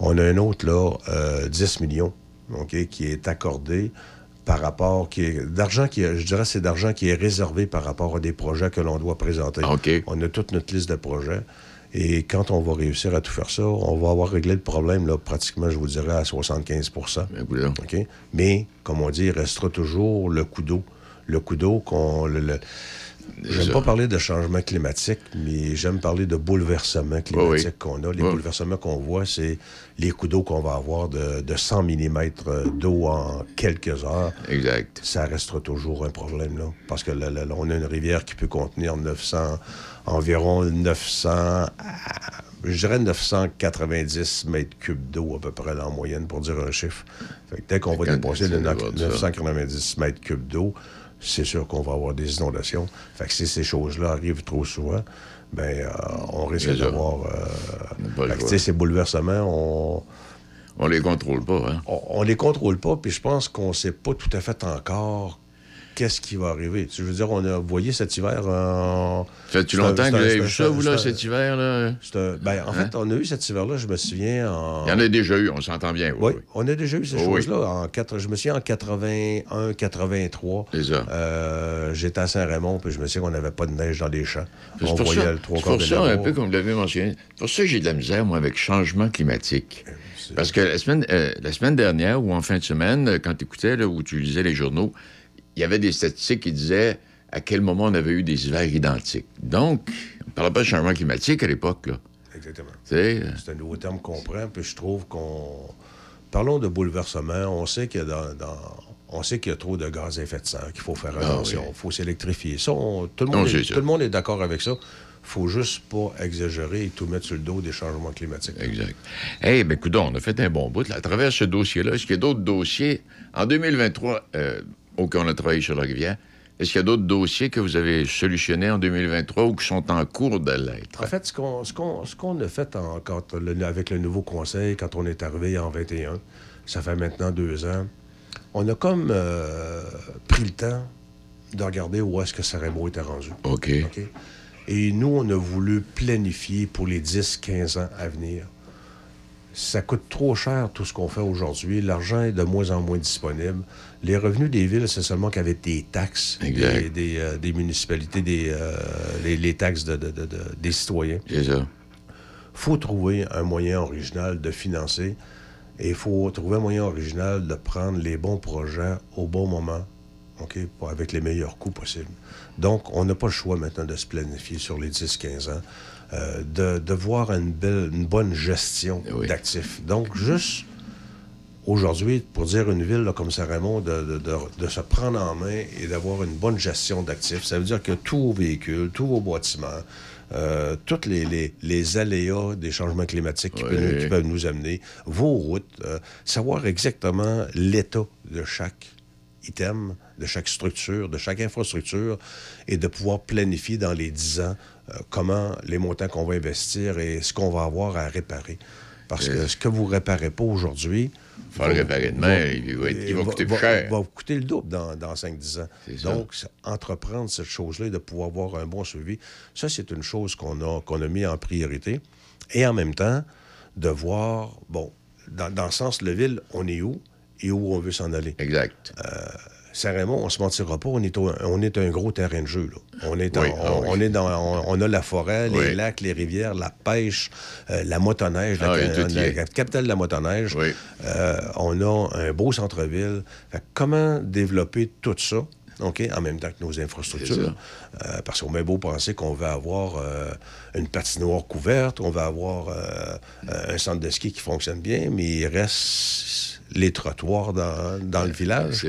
On a un autre, là, euh, 10 millions, OK, qui est accordé par rapport, qui est d'argent qui je dirais, c'est d'argent qui est réservé par rapport à des projets que l'on doit présenter. On a toute notre liste de projets. Et quand on va réussir à tout faire ça, on va avoir réglé le problème, là, pratiquement, je vous dirais, à 75 OK? Mais, comme on dit, il restera toujours le coup d'eau. Le coup d'eau qu'on. le- le- J'aime pas parler de changement climatique, mais j'aime parler de bouleversement climatique oui. qu'on a. Les Oui. bouleversements qu'on voit, c'est les coups d'eau qu'on va avoir de, de 100 mm d'eau en quelques heures. Exact. Ça restera toujours un problème, là. Parce que là, là, on a une rivière qui peut contenir 900, environ 900, à- je dirais 990 mètres cubes d'eau à peu près là, en moyenne, pour dire un chiffre. Fait que dès qu'on va dépasser le tu vas voir ça. 990 mètres cubes d'eau, c'est sûr qu'on va avoir des inondations. Fait que si ces choses-là arrivent trop souvent, ben, euh, on risque d'avoir... euh, ces bouleversements, on... On les contrôle pas, hein? On, on les contrôle pas, puis je pense qu'on sait pas tout à fait encore qu'est-ce qui va arriver? Je veux dire, on a, voyez cet hiver c'est un- longtemps c'est que vous avez c'est vu ça, vous, là, c'est cet hiver, là? c'est un- ben, en Hein? fait, on a eu cet hiver-là, je me souviens, en... Il y en a déjà eu, on s'entend bien. Oui, on a déjà eu ces Oh, oui. choses-là. En quatre- je me souviens en 81, 83. C'est ça. euh, J'étais à Saint-Raymond, puis je me souviens qu'on n'avait pas de neige dans les champs. C'est On pour voyait ça, le trois c'est quarts pour de ça, un peu comme vous l'avez mentionné. C'est pour ça que j'ai de la misère, moi, avec changement climatique. Eh, Parce que la semaine, euh, la semaine dernière ou en fin de semaine, euh, quand tu écoutais là, ou tu lisais les journaux, il y avait des statistiques qui disaient à quel moment on avait eu des hivers identiques. Donc, on ne parlait pas de changement climatique à l'époque. là. Exactement. Euh, C'est un nouveau terme qu'on prend, puis je trouve qu'on... Parlons de bouleversement. On sait qu'il y a dans... dans- On sait qu'il y a trop de gaz à effet de serre, qu'il faut faire Ah attention, il oui. faut s'électrifier. Ça, on- tout, le On monde est, tout le monde est d'accord avec ça. faut juste pas exagérer et tout mettre sur le dos des changements climatiques. Exact. Eh bien, écoute, on a fait un bon bout. là. À travers ce dossier-là, est-ce qu'il y a d'autres dossiers? En 2023, euh, auquel on a travaillé sur la rivière, est-ce qu'il y a d'autres dossiers que vous avez solutionnés en 2023 ou qui sont en cours de l'être? En fait, ce qu'on ce qu'on- ce qu'on a fait en- quand le- avec le nouveau conseil, quand on est arrivé en 21, ça fait maintenant deux ans, on a comme euh, pris le temps de regarder où est-ce que Saremo était rendu. OK. Et nous, on a voulu planifier pour les 10-15 ans à venir. Ça coûte trop cher tout ce qu'on fait aujourd'hui. L'argent est de moins en moins disponible. Les revenus des villes, c'est seulement qu'avec des taxes, Exact. des, des, euh, des municipalités, des, euh, les, les taxes de- de- de- de- des citoyens. C'est ça. faut trouver un moyen original de financer et il faut trouver un moyen original de prendre les bons projets au bon moment, OK, pour- avec les meilleurs coûts possibles. Donc, on n'a pas le choix maintenant de se planifier sur les 10-15 ans, euh, de, de voir une, belle, une bonne gestion d'actifs. Donc, juste aujourd'hui, pour dire une ville là, comme Saint-Raymond, de, de- de- de se prendre en main et d'avoir une bonne gestion d'actifs, ça veut dire que tous vos véhicules, tous vos bâtiments, euh, tous les, les- les aléas des changements climatiques qui, Oui. peuvent, nous- qui peuvent nous amener, vos routes, euh, savoir exactement l'état de chaque item, de chaque structure, de chaque infrastructure, et de pouvoir planifier dans les 10 ans euh, comment les montants qu'on va investir et ce qu'on va avoir à réparer. Parce que ce que vous ne réparez pas aujourd'hui... Faut le réparer demain, il va- il va coûter plus cher. va vous coûter le double dans, dans 5-10 ans. Donc, entreprendre cette chose-là et de pouvoir avoir un bon suivi, ça, c'est une chose qu'on a, qu'on a mis en priorité. Et en même temps, de voir, bon, dans, dans le sens de la ville, on est où et où on veut s'en aller. Exact. Saint-Raymond, on ne se mentira pas, on est, au- on est un gros terrain de jeu. là. On, est en- Oui, ah on, oui. on est dans, on, on a la forêt, les Oui. lacs, les rivières, la pêche, euh, la motoneige, la, Ah la- la capitale de la motoneige. Euh, on a un beau centre-ville. Comment développer tout ça? OK, en même temps que nos infrastructures? Euh, parce qu'on a beau penser qu'on va avoir euh, une patinoire couverte, on va avoir euh, un centre de ski qui fonctionne bien, mais il reste les trottoirs dans, dans le village c'est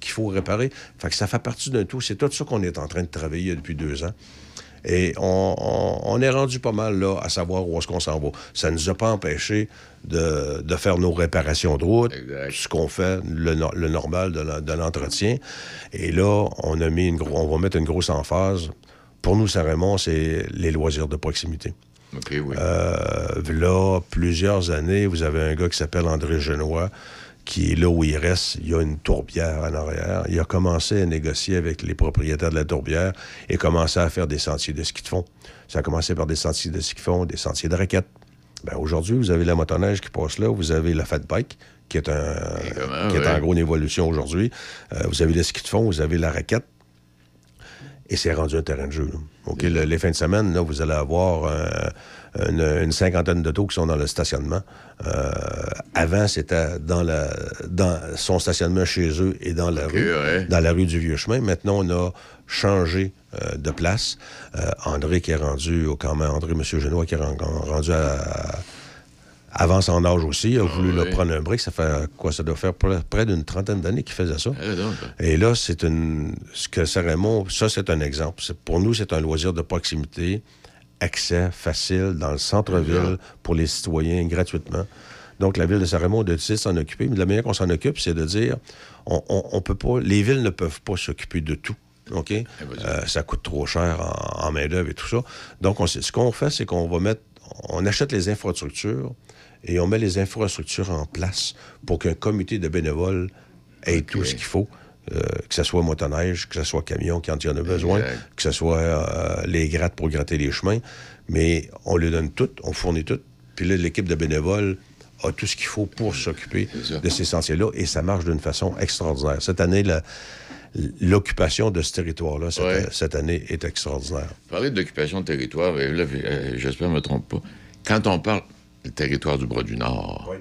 qu'il faut, faut réparer. Fait que ça fait partie d'un tout. C'est tout ça qu'on est en train de travailler depuis deux ans. Et on, on- on est rendu pas mal là à savoir où est-ce qu'on s'en va. Ça ne nous a pas empêché de, de faire nos réparations de route, ce qu'on fait, le, no- le normal de l'entretien. Et là, on a mis une on va mettre une grosse emphase. Pour nous, Saint-Raymond, c'est les loisirs de proximité. Oui. Euh, là, plusieurs années, vous avez un gars qui s'appelle André Genois, qui est là où il reste. Il y a une tourbière en arrière. Il a commencé à négocier avec les propriétaires de la tourbière et commencé à faire des sentiers de ski de fond. Ça a commencé par des sentiers de ski de fond, des sentiers de raquettes. Ben, aujourd'hui, vous avez la motoneige qui passe là, vous avez la fat bike, qui est, un, qui est en gros une évolution aujourd'hui. Euh, vous avez le ski de fond, vous avez la raquette. Et c'est rendu un terrain de jeu. là. OK, le- les fins de semaine, là, vous allez avoir euh, une, une cinquantaine d'autos qui sont dans le stationnement. Euh, avant, c'était dans, la, dans son stationnement chez eux et dans la rue, ouais. dans la rue du Vieux Chemin. Maintenant, on a changé euh, de place. André qui est rendu, au quand même, André, M. Genois, qui est ren- rendu à, avance en âge aussi, a voulu là, oui. prendre un break. Ça fait quoi? Ça doit faire près, près d'une trentaine d'années qu'il faisait ça. Ah, donc. Et là, c'est une. Ce que Saint-Raymond, ça, c'est un exemple. Pour nous, c'est un loisir de proximité, accès facile dans le centre-ville pour les citoyens gratuitement. Donc, la ville de Saint-Raymond a décidé de s'en occuper. Mais la manière qu'on s'en occupe, c'est de dire on, on- on peut pas. Les villes ne peuvent pas s'occuper de tout. OK? Euh, ça coûte trop cher en, en main-d'œuvre et tout ça. Donc, on, ce qu'on fait, c'est qu'on va mettre. On achète les infrastructures et on met les infrastructures en place pour qu'un comité de bénévoles ait tout ce qu'il faut. euh, que ce soit motoneige, que ce soit camion quand il y en a besoin, Exact. que ce soit euh, les grattes pour gratter les chemins. Mais on les donne toutes, on fournit toutes. Puis là, l'équipe de bénévoles a tout ce qu'il faut pour s'occuper de ces sentiers-là et ça marche d'une façon extraordinaire. Cette année, la- l'occupation de ce territoire-là, cette, Ouais. cette année, est extraordinaire. Parler d'occupation de territoire, et là, euh, j'espère ne me trompe pas. Quand on parle du territoire du Bras du Nord,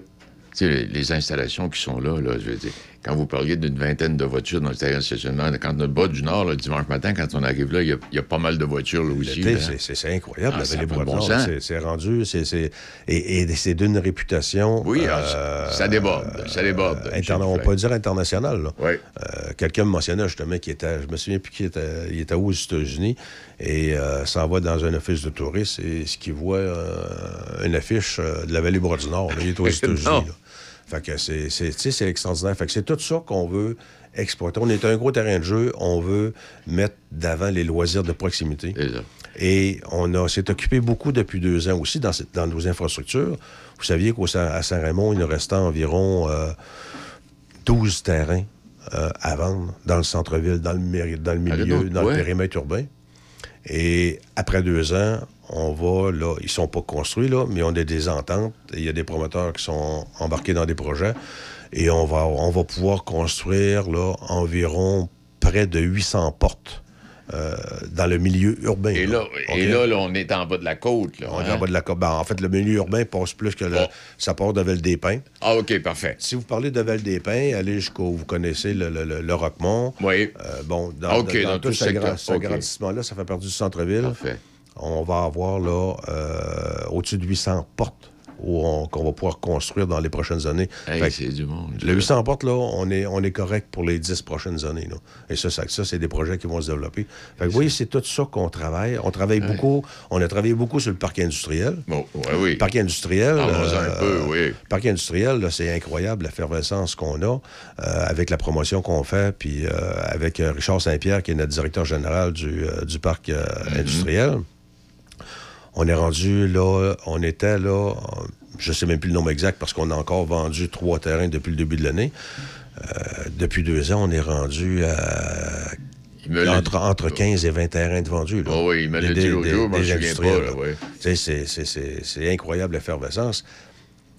tu sais, les, les installations qui sont là, là, je veux dire, quand vous parliez d'une vingtaine de voitures dans le terrain de stationnement, quand notre Bras du Nord, le dimanche matin, quand on arrive là, il y a- il y, a pas mal de voitures là aussi. C'est- incroyable, Ah, la vallée de bon. C'est- rendu, c'est- et, et c'est d'une réputation. Oui, ah, euh, ça, déborde, ça déborde. interna- on peut dire international. là. Oui. Euh, Quelqu'un me mentionnait justement qu'il était, je me souviens plus qui était, il était où aux États-Unis et euh, s'en va dans un office de tourisme et ce qu'il voit, une affiche de la vallée Bras du Nord. là, il est aux États-Unis. Fait que c'est, extraordinaire. Fait que c'est tout ça qu'on veut exploiter. On est un gros terrain de jeu. On veut mettre d'avant les loisirs de proximité. Et on a, s'est occupé beaucoup depuis deux ans aussi dans, nos infrastructures. Vous saviez qu'à Saint-Raymond, il nous restait environ euh, 12 terrains euh, à vendre dans le centre-ville, dans le, méri- dans le milieu, donc, dans ouais. le périmètre urbain. Et après deux ans, on va, là, ils sont pas construits, là, mais on a des ententes. et Il y a des promoteurs qui sont embarqués dans des projets. Et on va, on va pouvoir construire, là, environ près de 800 portes euh, dans le milieu urbain. Et là, et OK? là, là, on est en bas de la côte. Là, On est hein? en bas de la côte. Ben, en fait, le milieu urbain passe plus que le. Ça part de Val-des-Pins. Ah, OK, parfait. Si vous parlez de Val-des-Pins, allez jusqu'au. Vous connaissez le, le, le- Roquemont. Oui. bon, dans, Ah, OK, dans dans tout tout ce, grand- ce OK. agrandissement-là, ça fait partie du centre-ville. Parfait. On va avoir là euh, au-dessus de 800 portes où on- qu'on va pouvoir construire dans les prochaines années. Hey, c'est du monde. Le 800 portes, là, on est, on est correct pour les 10 prochaines années. là. Et ça, ça, ça, c'est des projets qui vont se développer. Fait que, oui, c'est tout ça qu'on travaille. On travaille beaucoup. On a travaillé beaucoup sur le parc industriel. Bon, ouais, oui. Parc industriel. Parlons-en un peu, oui. Parc industriel, là, c'est incroyable l'effervescence qu'on a euh, avec la promotion qu'on fait, puis euh, avec euh, Richard Saint-Pierre, qui est notre directeur général du, euh, du parc euh, Mm-hmm. industriel. On est rendu là, on était là, je sais même plus le nombre exact parce qu'on a encore vendu trois terrains depuis le début de l'année. Euh, depuis deux ans, on est rendu à entre, entre 15 et 20 terrains de vendus. là. Oh oui, il me l'a Des- dit l'autre jour, je des pas, là, ouais. C'est- incroyable l'effervescence.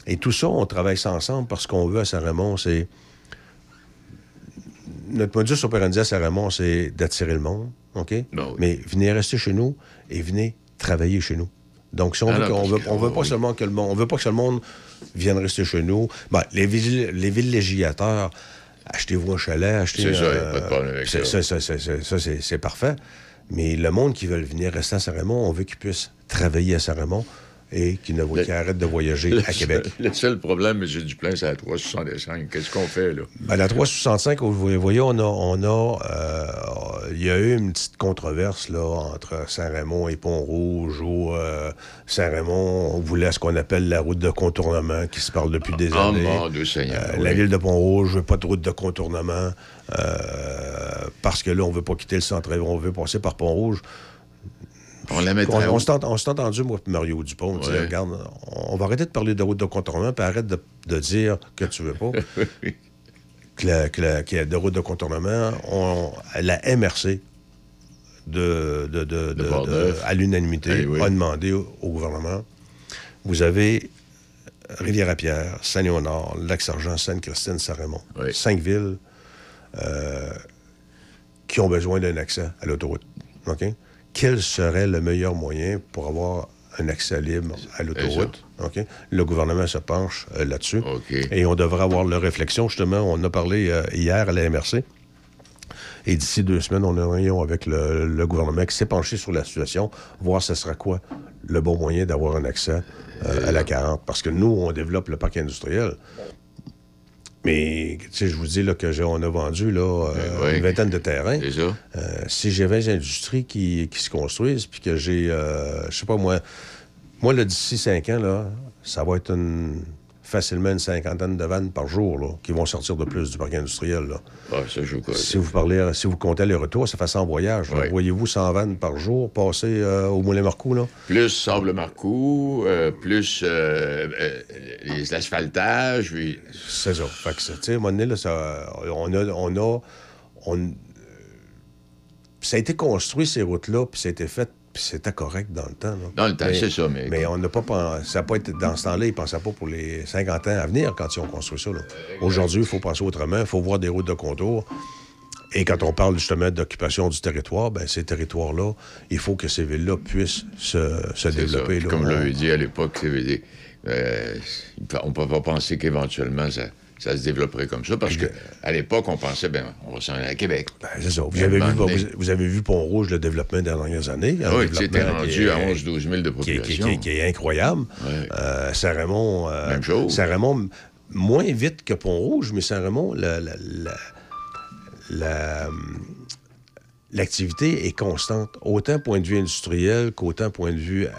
Et tout ça, on travaille ça ensemble parce qu'on veut à Saint-Raymond, c'est. Notre modus operandi à Saint-Raymond, c'est d'attirer le monde, OK? Mais venez rester chez nous et venez travailler chez nous. Donc, si on Ah veut, veut, que- on veut oh, pas oui. seulement que le monde, on veut pas que le monde vienne rester chez nous. Ben, les, villes- les villégiateurs, achetez-vous un chalet, achetez. C'est ça, euh, pas de problème avec c'est- ça. ça, ça, c'est parfait. Mais le monde qui veut venir rester à Saint-Raymond, on veut qu'ils puissent travailler à Saint-Raymond et qu'ils ne qu'ils arrêtent de voyager Le à Québec. Le seul problème, M. Duplain, c'est la 365. Qu'est-ce qu'on fait, là? Ben, la 365, vous voyez, on a, on a, euh, il y a eu une petite controverse là, entre Saint-Raymond et Pont-Rouge où euh, Saint-Raymond, on voulait ce qu'on appelle la route de contournement qui se parle depuis des Oh, années. mon Dieu Seigneur, Euh, oui. La ville de Pont-Rouge veut pas de route de contournement parce que là, on veut pas quitter le centre, on veut passer par Pont-Rouge. On la On, s'est ent- entendu, moi et Mario Dupont. on Ouais. regarde, on va arrêter de parler de route de contournement, puis arrête de, de dire que tu veux pas. que la- que la- de route de contournement. On- la MRC, de, de- de- à l'unanimité, Eh oui. a demandé au, au gouvernement vous avez Rivière-à-Pierre, Saint-Léonard, Lac-Sargent, Sainte-Christine, Saint-Raymond. Cinq villes euh, qui ont besoin d'un accès à l'autoroute. OK? Quel serait le meilleur moyen pour avoir un accès libre à l'autoroute? Le gouvernement se penche euh, là-dessus. Et on devrait avoir leur réflexion. Justement, on a parlé euh, hier à la MRC. Et d'ici deux semaines, on a une réunion avec le, le gouvernement qui s'est penché sur la situation, voir ce sera quoi le bon moyen d'avoir un accès euh, à la 40. Parce que nous, on développe le parc industriel. Mais, tu sais, je vous dis là, que j'ai- on a vendu là, euh, ouais. une vingtaine de terrains. Ça. Euh, si j'ai 20 industries qui, qui se construisent, puis que j'ai, euh, je sais pas moi, moi, là, d'ici 5 ans, là, ça va être une, facilement une cinquantaine de vannes par jour là, qui vont sortir de plus du parc industriel. Là. Ah, ça, je vous Si vous parlez, si vous comptez les retours, ça fait 100 voyages. Voyez-vous 100 vannes par jour passer euh, au Moulin Marcou, là? Plus sable marcou, euh, plus euh, euh, les- l'asphaltage, puis... C'est ça. Fait que, ça, tu sais, à un moment donné, là, ça, on a... On a on- euh, ça a été construit, ces routes-là, puis ça a été fait, puis c'était correct dans le temps. là. Dans le temps, c'est ça, mais- Mais on n'a pas... pen- Ça pas été... Dans ce temps-là, ils ne pensaient pas pour les 50 ans à venir quand ils ont construit ça. Aujourd'hui, il faut penser autrement. Il faut voir des routes de contour. Et quand on parle justement d'occupation du territoire, ben ces territoires-là, il faut que ces villes-là puissent se, développer. Là. Comme On- je l'avais dit à l'époque, euh, on ne peut pas penser qu'éventuellement ça, ça se développerait comme ça, parce qu'à l'époque, on pensait, ben, on va s'en aller à Québec. Ben, c'est ça. Vous avez, vu, moment donné- vous, vous avez vu Pont-Rouge, le développement des dernières années. Ah oui, développement rendu qui est- à 11-12 000 de qui qui population. qui est- qui est incroyable. Euh, Saint-Raymond... euh, Même chose. Saint-Raymond, moins vite que Pont-Rouge, mais Saint-Raymond, la- la- la- la, l'activité est constante, autant point de vue industriel qu'autant point de vue euh,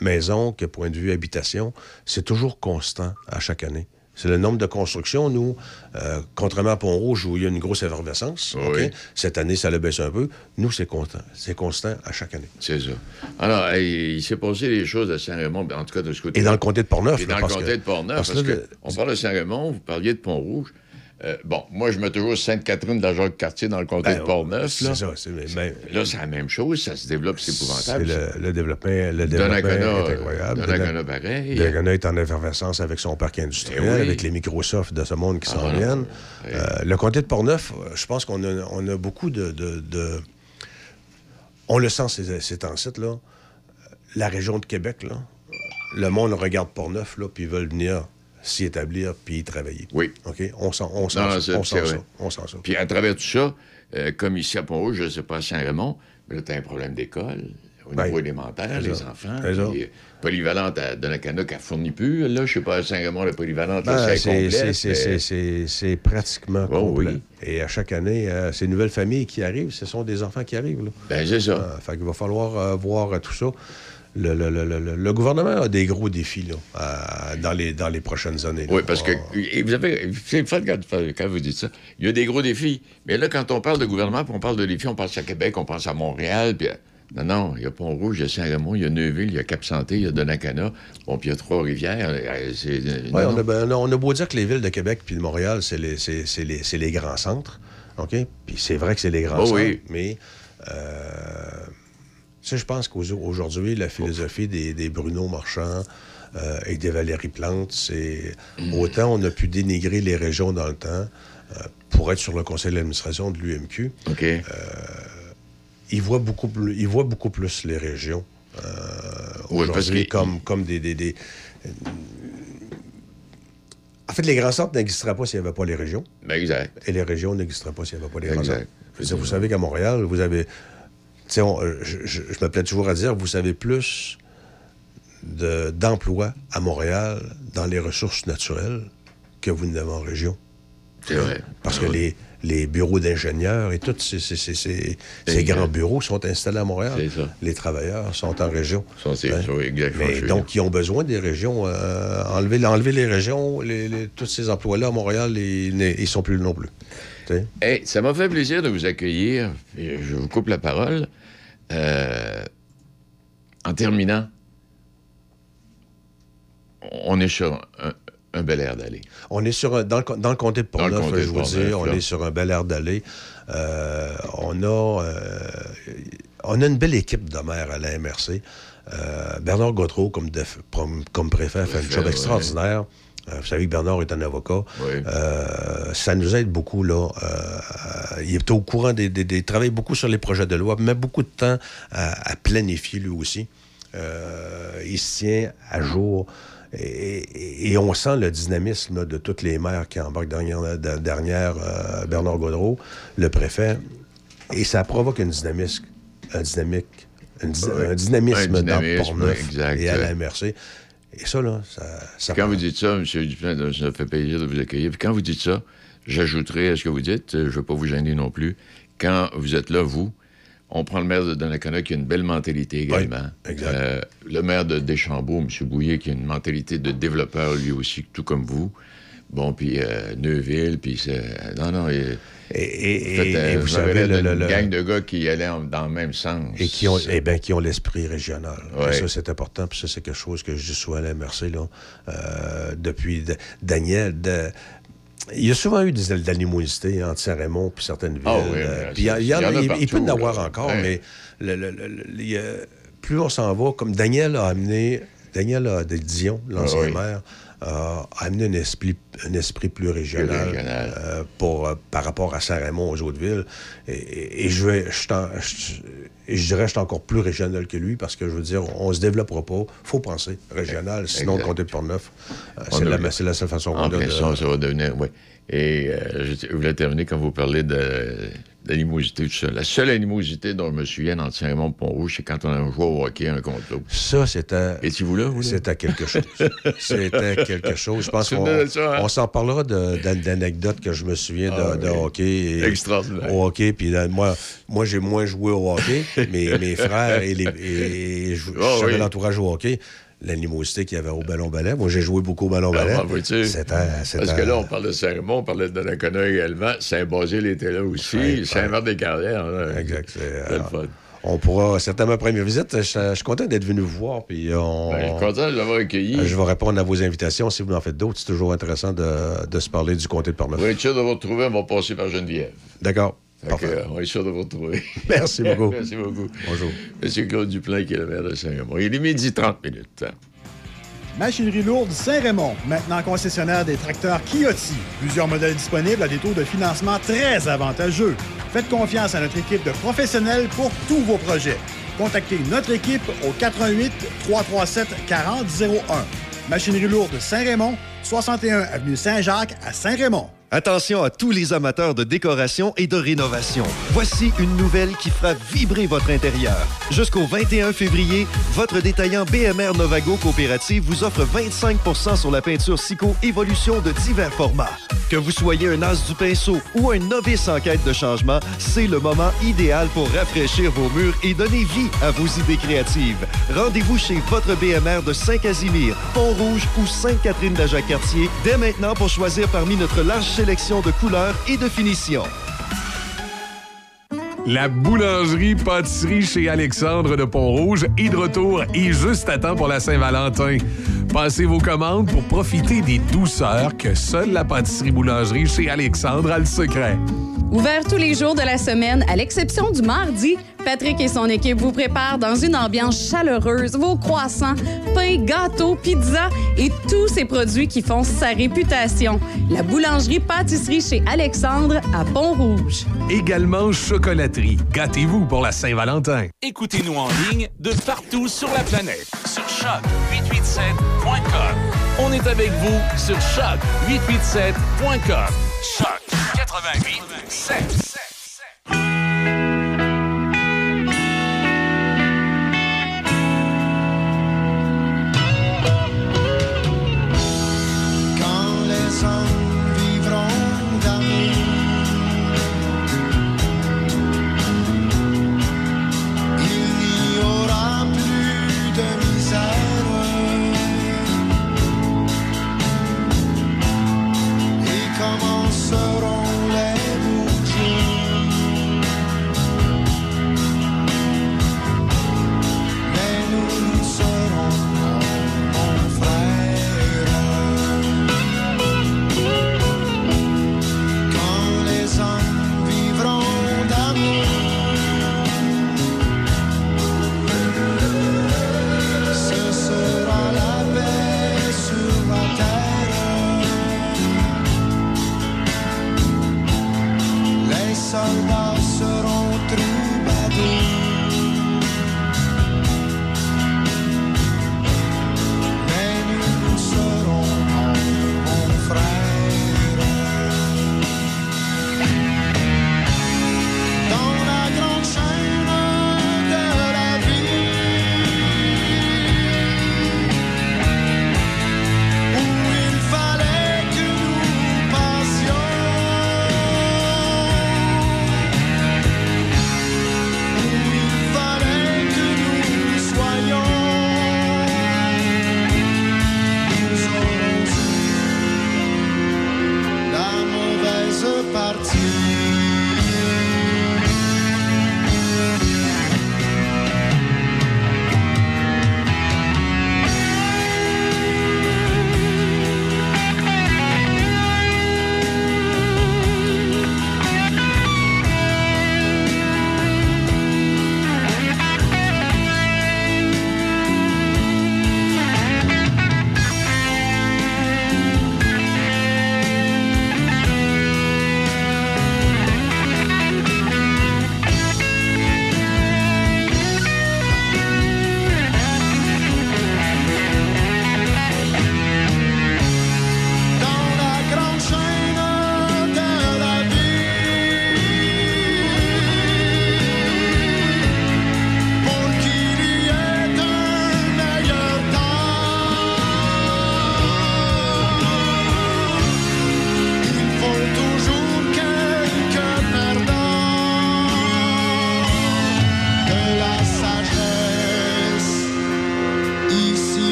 maison que point de vue habitation. C'est toujours constant à chaque année. C'est le nombre de constructions, nous, euh, contrairement à Pont-Rouge où il y a une grosse effervescence, cette année, ça le baisse un peu. Nous, c'est constant. C'est constant à chaque année. C'est ça. Alors, il s'est passé des choses à Saint-Raymond, ben, en tout cas de ce côté Et dans le comté de Portneuf, Et là, dans le comté que- de Portneuf, parce parce, que on parle de Saint-Raymond, vous parliez de Pont-Rouge. Euh, bon, moi, je mets toujours Sainte-Catherine de la Jacques-Cartier dans le comté Ben, de Portneuf. c'est là. ça, Là, c'est la même chose, ça se développe, c'est C'est épouvantable. le, le développement, le développement est incroyable. Donnacona, pareil. Donnacona est en effervescence avec son parc industriel, oui. avec les Microsoft de ce monde qui s'en Ah, non. viennent. Euh, le comté de Portneuf, euh, je pense qu'on a, on a beaucoup de, de- de- On le sent ces, ces temps-ci, là. La région de Québec, là, le monde regarde Portneuf, là, puis ils veulent venir s'y établir puis y travailler. Oui. OK? On sent, on c'est- On c'est sent vrai. ça. On sent ça. Puis à travers tout ça, euh, comme ici à Pont-Rouge, je ne sais pas à Saint-Raymond, mais là, tu as un problème d'école. au Ben, niveau élémentaire, les ça. enfants. Puis, euh, polyvalente à Donnacana qui ne fournit plus. Là, je sais pas, à Saint-Raymond, la polyvalente, là, Ben, c'est c'est- complet. c'est- c'est- pratiquement Oh, complet. oui. Et à chaque année, euh, ces nouvelles familles qui arrivent, ce sont des enfants qui arrivent. Là. Ben, c'est ça. Euh, fait qu'il va falloir euh, voir euh, tout ça. Le, le- le- le- le- le gouvernement a des gros défis là, euh, dans, les, dans les prochaines années. là. Oui, parce que et vous avez, c'est le fun quand, quand vous dites ça. Il y a des gros défis. Mais là, quand on parle de gouvernement, puis on parle de défis, on pense à Québec, on pense à Montréal, puis... euh, Non, non, il y a Pont-Rouge, il y a Saint-Raymond, il y a Neuville, il y a Cap-Santé, il y a Donnacana, bon, puis il y a Trois-Rivières. euh, on, a, ben, on a beau dire que les villes de Québec puis de Montréal, c'est les, c'est- c'est les, c'est les grands centres. OK? Puis c'est vrai que c'est les grands Oh centres. oui. Mais euh, sais, je pense qu'aujourd'hui, la philosophie des, des Bruno Marchand euh, et des Valérie Plante, c'est Mm. autant on a pu dénigrer les régions dans le temps euh, pour être sur le conseil d'administration de l'UMQ. OK. ils voient beaucoup plus, ils voient beaucoup plus les régions euh, Oui, aujourd'hui comme, comme des, des- des- euh, En fait, les grands centres n'existeraient pas s'il n'y avait pas les régions. Ben, exact. Et les régions n'existeraient pas s'il n'y avait pas les grands Exact. centres. Veux dire, vous savez qu'à Montréal, vous avez. On- euh, je, je- je me plais toujours à dire, vous savez plus de- d'emplois à Montréal dans les ressources naturelles que vous n'avez en région. C'est vrai. Parce Ah que les, les bureaux d'ingénieurs et tous ces, ces- ces- ces- ces Exact. grands bureaux sont installés à Montréal. C'est ça. Les travailleurs sont en région. C'est Hein? Mais donc, ils ont besoin des régions. euh, enlever, enlever les régions, les- les- tous ces emplois-là à Montréal, ils ne sont plus non plus. Hey, ça m'a fait plaisir de vous accueillir. Je vous coupe la parole. Euh, en terminant, on est sur un, un bel air d'aller. On est sur un, dans, le, dans le comté de Portneuf, je vous dis, on là. est sur un bel air d'aller. Euh, on a euh, on a une belle équipe de maires à la MRC. Euh, Bernard Gautreau, comme, def- comme, comme préfet, fait un job extraordinaire. Vous savez que Bernard est un avocat. Euh, ça nous aide beaucoup, là. Euh, il est au courant des, des- des- Il travaille beaucoup sur les projets de loi, met beaucoup de temps à, à planifier lui aussi. Euh, il se tient à jour. Et, et- et on sent le dynamisme là, de toutes les maires qui embarquent dernière, de- dernière euh, Bernard Gaudreau, le préfet. Et ça provoque une dynamique, une dy- Ouais. un dynamisme Un dans dynamisme, Portneuf exact. et à la MRC. Et ça, là, ça... ça Quand vous dites ça, M. Dupin, ça me fait plaisir de vous accueillir. Puis quand vous dites ça, j'ajouterai à ce que vous dites, euh, je ne veux pas vous gêner non plus. Quand vous êtes là, vous, on prend le maire de Donnacona qui a une belle mentalité également. exact. Euh, le maire de Deschambault, M. Bouillet, qui a une mentalité de développeur lui aussi, tout comme vous. Bon, puis euh, Neuville, puis c'est... Non, non, et, et- et vous savez, avez le- une le- le- gang de gars qui allaient en- dans le même sens. Et qui ont, eh ben, qui ont l'esprit régional. Ouais. Ça, c'est important. Puis ça, c'est quelque chose que je dis souvent à la MRC, là. Euh, depuis Daniel, de- il y a souvent eu des de l'animosité entre Saint-Raymond puis certaines villes. Ah oui, Euh, puis il y, en- il il a- il- il peut y en avoir encore, Ouais. mais le- il plus on s'en va, comme Daniel a amené, Daniel Dion, l'ancien Ah oui. maire, a amené un esprit, un esprit plus régional, régional. euh, pour, euh, par rapport à Saint-Raymond, aux autres villes. Et, et- et je, vais, je, t'en- je- et je dirais que je suis encore plus régional que lui parce que je veux dire, on se développera pas. faut penser régional, sinon Exact. comté de Portneuf. euh, c'est, la, seule façon qu'on a de... ça, va devenir. Oui. Et je voulais terminer quand vous parlez de, d'animosité, tout ça. La seule animosité dont je me souviens dans Saint-Raymond de Pont-Rouge, c'est quand on a joué au hockey un contre l'autre. Ça, c'était. Étiez-vous là, vous? là? C'était quelque chose. C'était quelque chose. Je pense qu'on hein? on s'en parlera d'anecdotes que je me souviens de, Ah de oui. hockey. et- Extraordinaire. Au hockey. Puis moi, moi j'ai moins joué au hockey. mais mes frères et, les, et, et je, Ah oui. l'entourage au hockey. L'animosité qu'il y avait au ballon-ballet. Moi, j'ai joué beaucoup au ballon-ballet. Ah? C'était. c'était- Parce que là, on parle de Saint-Raymond, on parlait de Donnacona également. Saint-Basile était là aussi. Saint-Marc-des-Carrières. là. Exact. C'est, C'était le euh, fun. On pourra, certainement, première visite, je, je suis content d'être venu vous voir. Puis on, Ben, je suis content de l'avoir accueilli. Je vais répondre à vos invitations. Si vous en faites d'autres, c'est toujours intéressant de, de se parler du comté de va être sûr de vous retrouver, on va passer par Geneviève. D'accord. On est sûr de vous retrouver. Merci beaucoup. Merci beaucoup. Bonjour. Monsieur Claude Duplain, qui est le maire de Saint-Raymond. Il est midi 30 minutes. Machinerie lourde Saint-Raymond, maintenant concessionnaire des tracteurs Kioti. Plusieurs modèles disponibles à des taux de financement très avantageux. Faites confiance à notre équipe de professionnels pour tous vos projets. Contactez notre équipe au 88 337 4001. Machinerie lourde Saint-Raymond, 61 avenue Saint-Jacques à Saint-Raymond. Attention à tous les amateurs de décoration et de rénovation. Voici une nouvelle qui fera vibrer votre intérieur. Jusqu'au 21 février, votre détaillant BMR Novago Coopérative vous offre 25% sur la peinture Sico Évolution de divers formats. Que vous soyez un as du pinceau ou un novice en quête de changement, c'est le moment idéal pour rafraîchir vos murs et donner vie à vos idées créatives. Rendez-vous chez votre BMR de Saint-Casimir, Pont-Rouge ou Sainte-Catherine-de-Jacques-Cartier dès maintenant pour choisir parmi notre large de couleurs et de finitions. La boulangerie pâtisserie chez Alexandre de Pont-Rouge est de retour et juste à temps pour la Saint-Valentin. Passez vos commandes pour profiter des douceurs que seule la pâtisserie boulangerie chez Alexandre a le secret. Ouvert tous les jours de la semaine, à l'exception du mardi, Patrick et son équipe vous préparent dans une ambiance chaleureuse vos croissants, pains, gâteaux, pizzas et tous ces produits qui font sa réputation. La boulangerie-pâtisserie chez Alexandre à Pont-Rouge. Également chocolaterie. Gâtez-vous pour la Saint-Valentin. Écoutez-nous en ligne de partout sur la planète. Sur choc887.com. On est avec vous sur choc887.com. Choc 88 7. Quand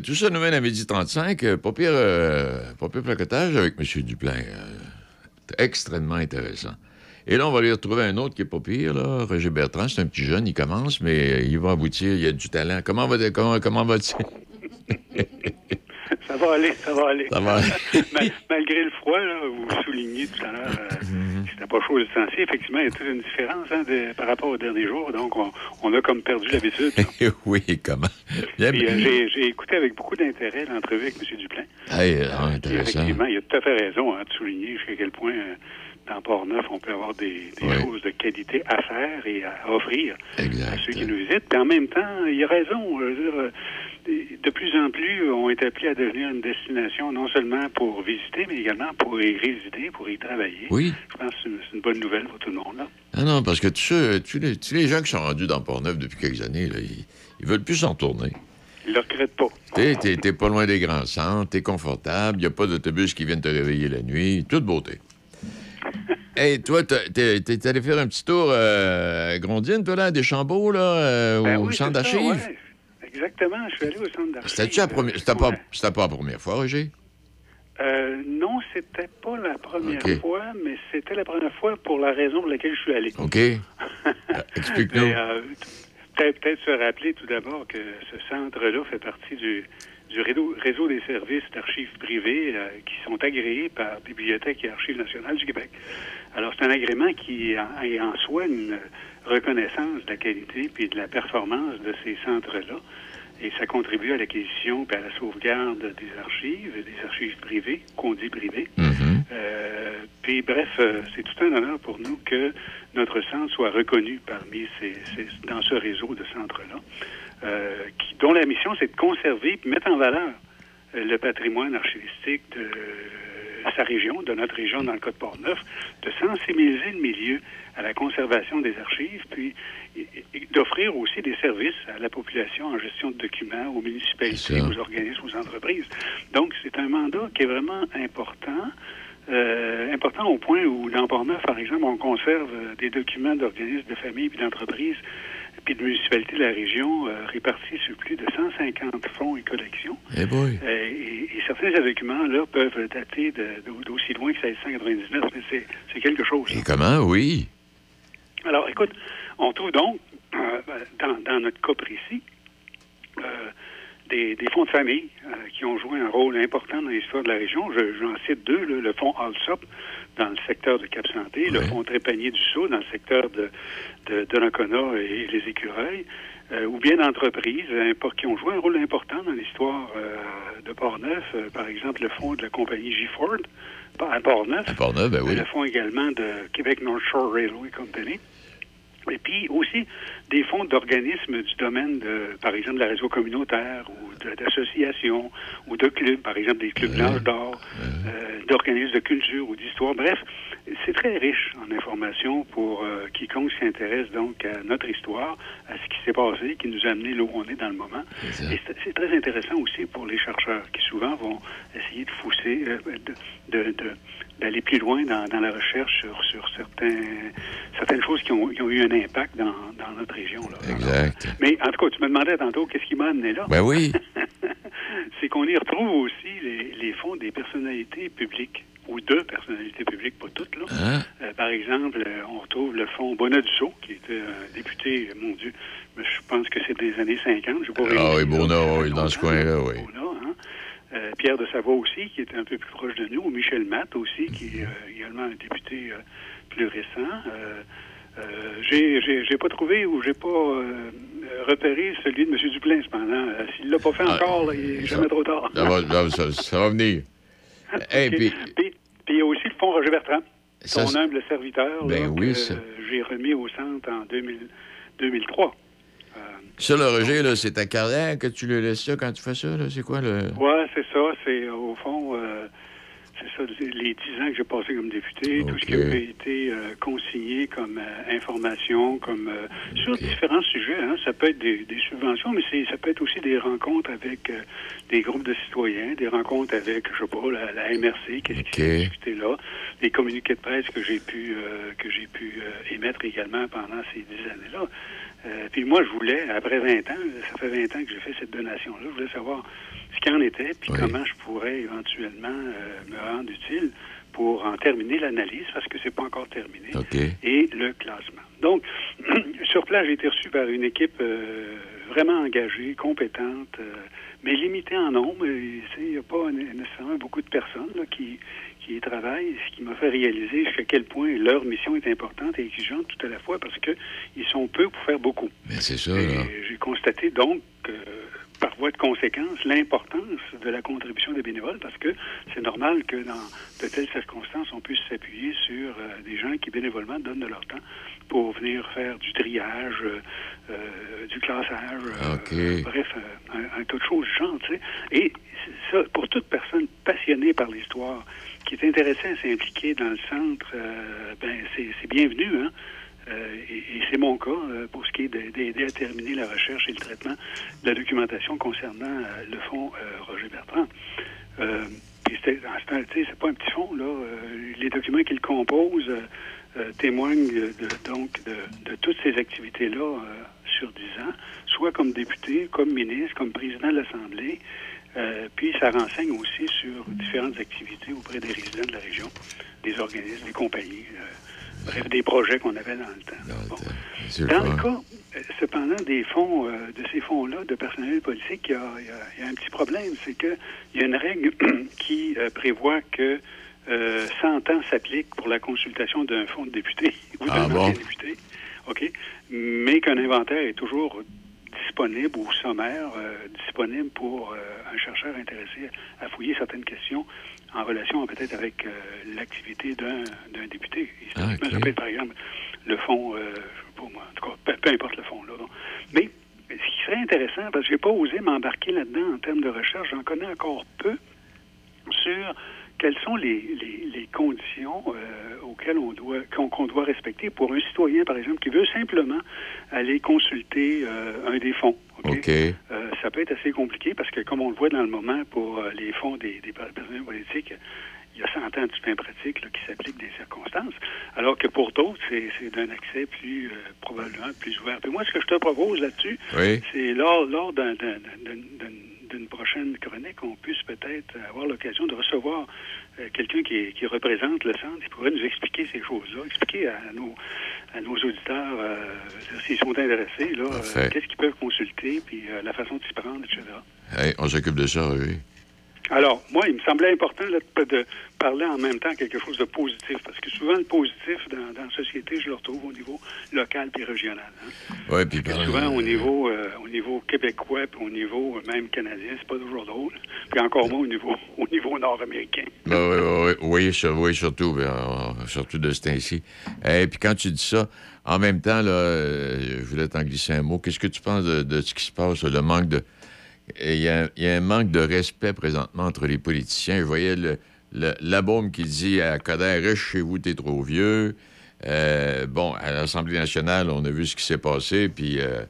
tout ça nous mène à midi 35. euh, pas, pire, euh, pas pire placotage avec M. Duplain. euh, extrêmement intéressant. Et là, on va aller retrouver un autre qui est pas pire, là. Roger Bertrand, c'est un petit jeune, il commence, mais il va aboutir, il a du talent. Comment va comment, comment va-t-il? Ça va aller, ça va aller. Ça va aller. Mal- malgré le froid, là, vous soulignez tout à l'heure, euh, pas chaud le temps-ci. Effectivement, il y a toute une différence hein, de- par rapport aux derniers jours. Donc, on, on a comme perdu l'habitude. oui, comment? Bien, Puis, euh, j'ai- J'ai écouté avec beaucoup d'intérêt l'entrevue avec M. Duplain. Hey, ah, effectivement, il a tout à fait raison hein, de souligner jusqu'à quel point, euh, dans Port-Neuf, on peut avoir des, des choses de qualité à faire et à offrir à ceux qui nous visitent. Puis en même temps, il a raison. Je veux dire, euh, de plus en plus, on est appelé à devenir une destination non seulement pour visiter, mais également pour y résider, pour y travailler. Oui. Je pense que c'est une- bonne nouvelle pour tout le monde. Là. Ah non, parce que tous tous les, tous les gens qui sont rendus dans Port-Neuf depuis quelques années, là, ils, ils veulent plus s'en tourner. Ils ne le regrettent pas. T'es, t'es- t'es pas loin des grands centres, t'es confortable, il n'y a pas d'autobus qui viennent te réveiller la nuit, toute beauté. hey, toi, t'as- t'es, t'es allé faire un petit tour euh, à Grondine, toi, là, à Deschambault, là, euh, Ben au oui, centre ouais. Exactement, je suis allé au centre d'archives. C'était-tu la première... C'était pas, la première fois, Roger? Euh, non, c'était pas la première fois, mais c'était la première fois pour la raison pour laquelle je suis allé. OK. Euh, Explique-nous. Euh, peut-être, se rappeler tout d'abord que ce centre-là fait partie du, du réseau, réseau des services d'archives privées euh, qui sont agréés par Bibliothèque et Archives nationales du Québec. Alors, c'est un agrément qui a- est en soi une reconnaissance de la qualité puis de la performance de ces centres-là. Et ça contribue à l'acquisition et à la sauvegarde des archives, des archives privées, qu'on dit privées. Euh, puis bref, euh, c'est tout un honneur pour nous que notre centre soit reconnu parmi ces, ces- dans ce réseau de centres-là, euh, qui- dont la mission c'est de conserver et mettre en valeur euh, le patrimoine archivistique de euh, sa région, de notre région dans le cas de Port-Neuf, de sensibiliser le milieu à la conservation des archives, puis et- et d'offrir aussi des services à la population en gestion de documents, aux municipalités, aux organismes, aux entreprises. Donc, c'est un mandat qui est vraiment important. euh, important au point où, dans Port-Neuf, par exemple, on conserve euh, des documents d'organismes de famille puis d'entreprises puis de municipalités de la région euh, répartis sur plus de 150 fonds et collections. Eh boy. Euh, et, et certains de ces documents-là peuvent dater d'aussi loin que 1699, mais c'est- quelque chose. Et comment? Oui. Alors, écoute, on trouve donc, euh, dans, dans notre cas précis, euh, des, des fonds de famille qui ont joué un rôle important dans l'histoire de la région. Je- J'en cite deux, là, le fonds Alsop dans le secteur de Cap-Santé, le fonds Trépanier du Sceau dans le secteur de, de, de et les écureuils, euh, ou bien d'entreprises euh, qui ont joué un rôle important dans l'histoire euh, de Port-Neuf. Euh, par exemple, le fonds de la compagnie G-Ford à Port-Neuf. À Port-Neuf, ben oui. Le fonds également de Québec North Shore Railway Company. Et puis aussi des fonds d'organismes du domaine de, par exemple, de la réseau communautaire ou d'associations ou de clubs, par exemple des clubs l'âge d'or, euh, d'organismes de culture ou d'histoire. Bref, c'est très riche en informations pour euh, quiconque s'intéresse donc à notre histoire, à ce qui s'est passé, qui nous a amené là où on est dans le moment. Et c'est- c'est très intéressant aussi pour les chercheurs qui souvent vont essayer de fousser, euh, de, de- de- d'aller plus loin dans, dans la recherche sur, sur certains, certaines choses qui ont, qui ont eu un impact dans, dans notre région. Là. Exact. Mais en tout cas, tu me demandais tantôt qu'est-ce qui m'a amené là? Ben oui. C'est qu'on y retrouve aussi les, les fonds des personnalités publiques ou de personnalités publiques, pas toutes. Là. Hein? Euh, par exemple, euh, on retrouve le fonds Bonadusseau, qui était un député, mon Dieu, mais je pense que c'est des années 50. Je pas Ah oui. Bourneau, oui, dans ce coin-là, oui. Hein. Euh, Pierre de Savoie aussi, qui était un peu plus proche de nous. Michel Matt aussi, qui est euh, également un député euh, plus récent. Euh, j'ai, j'ai, pas trouvé ou j'ai pas euh, repéré celui de M. Duplain, cependant. Euh, s'il l'a pas fait encore, là, il est jamais trop tard. Ça va, ça, ça- va venir. OK. puis, Puis, puis il y a aussi le fonds Roger Bertrand, Ça, c'est- humble serviteur, Ben là, oui, que j'ai remis au centre en 2000 2003. ça, le Roger, là, c'est ta carrière que tu le laisses ça quand tu fais ça? C'est quoi le. Ouais, c'est ça. C'est au fond, euh, ça, les dix ans que j'ai passé comme député, tout ce qui a été euh, consigné comme euh, information, comme euh, sur différents sujets. Hein. Ça peut être des, des subventions, mais c'est, ça peut être aussi des rencontres avec euh, des groupes de citoyens, des rencontres avec, je sais pas, la, la MRC, qu'est-ce qui s'est discuté là, des communiqués de presse que j'ai pu euh, que j'ai pu euh, émettre également pendant ces dix années-là. Euh, puis moi, je voulais, après 20 ans, ça fait 20 ans que j'ai fait cette donation-là, je voulais savoir ce qu'il en était, puis comment je pourrais éventuellement euh, me rendre utile pour en terminer l'analyse, parce que c'est pas encore terminé, et le classement. Donc, sur place, j'ai été reçu par une équipe euh, vraiment engagée, compétente, euh, mais limitée en nombre. Il n'y a pas né- nécessairement beaucoup de personnes là, qui, qui y travaillent, ce qui m'a fait réaliser jusqu'à quel point leur mission est importante et exigeante tout à la fois, parce que ils sont peu pour faire beaucoup. Mais c'est ça, J'ai constaté donc, euh, par voie de conséquence, l'importance de la contribution des bénévoles parce que c'est normal que dans de telles circonstances, on puisse s'appuyer sur euh, des gens qui bénévolement donnent de leur temps pour venir faire du triage, euh, du classage, euh, bref, un, un tas de choses du genre, tu sais. Et ça, pour toute personne passionnée par l'histoire, qui est intéressée à s'impliquer dans le centre, euh, ben c'est bienvenu, hein. Euh, et c'est mon cas euh, pour ce qui est de- d'aider à terminer la recherche et le traitement de la documentation concernant le fonds Roger Bertrand. Euh, c'est pas un petit fonds, là. Les documents qu'il compose témoignent de, donc de, de toutes ces activités-là sur dix ans, soit comme député, comme ministre, comme président de l'Assemblée. Euh, puis ça renseigne aussi sur différentes activités auprès des résidents de la région, des organismes, des compagnies, euh, bref, des projets qu'on avait dans le temps. Bon. Dans le cas, euh, cependant, des fonds, euh, de ces fonds-là, de personnel politique, il y y y a un petit problème. C'est qu'il y a une règle qui euh, prévoit que euh, 100 ans s'applique pour la consultation d'un fonds de député ou d'un Ah bon? député. OK? Mais qu'un inventaire est toujours disponible ou sommaire euh, disponible pour euh, un chercheur intéressé à fouiller certaines questions en relation peut-être avec euh, l'activité d'un député. Ah, Ça peut être, par exemple, le fonds, je sais pas moi, en tout cas, peu, peu importe le fonds. Là, donc. Mais ce qui serait intéressant, parce que j'ai pas osé m'embarquer là-dedans en termes de recherche, j'en connais encore peu sur quelles sont les, les, les conditions euh, auxquelles on doit qu'on doit respecter pour un citoyen, par exemple, qui veut simplement aller consulter euh, un des fonds. Euh, ça peut être assez compliqué parce que, comme on le voit dans le moment pour les fonds des, des personnels politiques, il y a 100 ans de fin pratique là, qui s'appliquent des circonstances, alors que pour d'autres, c'est d'un accès plus, euh, probablement plus ouvert. Puis moi, ce que je te propose là-dessus, Oui. c'est lors, lors d'un- d'un- d'un- d'un- d'une prochaine chronique, on puisse peut-être avoir l'occasion de recevoir euh, quelqu'un qui, qui représente le centre, qui pourrait nous expliquer ces choses-là, expliquer à nos, à nos auditeurs euh, s'ils sont intéressés, là, euh, qu'est-ce qu'ils peuvent consulter, puis euh, la façon de s'y prendre, etc. Hey, on s'occupe de ça, oui. Alors, moi, il me semblait important là, de, de parler en même temps quelque chose de positif, parce que souvent, le positif dans, dans la société, je le retrouve au niveau local puis régional. hein. Oui, puis souvent, au niveau, euh, au niveau québécois, puis au niveau euh, même canadien, c'est pas toujours drôle. Puis encore moins au niveau, au niveau nord-américain. Ben oui, oui, oui, oui, sur- oui, surtout, ben, euh, surtout de ce temps-ci. Et puis quand tu dis ça, en même temps, là, euh, je voulais t'en glisser un mot. Qu'est-ce que tu penses de, de ce qui se passe, le manque de... Il y, a, il y a un manque de respect présentement entre les politiciens. Je voyais le, le, la bombe qui dit à Coder, reste chez vous, t'es trop vieux. Euh, bon, à l'Assemblée nationale, on a vu ce qui s'est passé, puis... euh,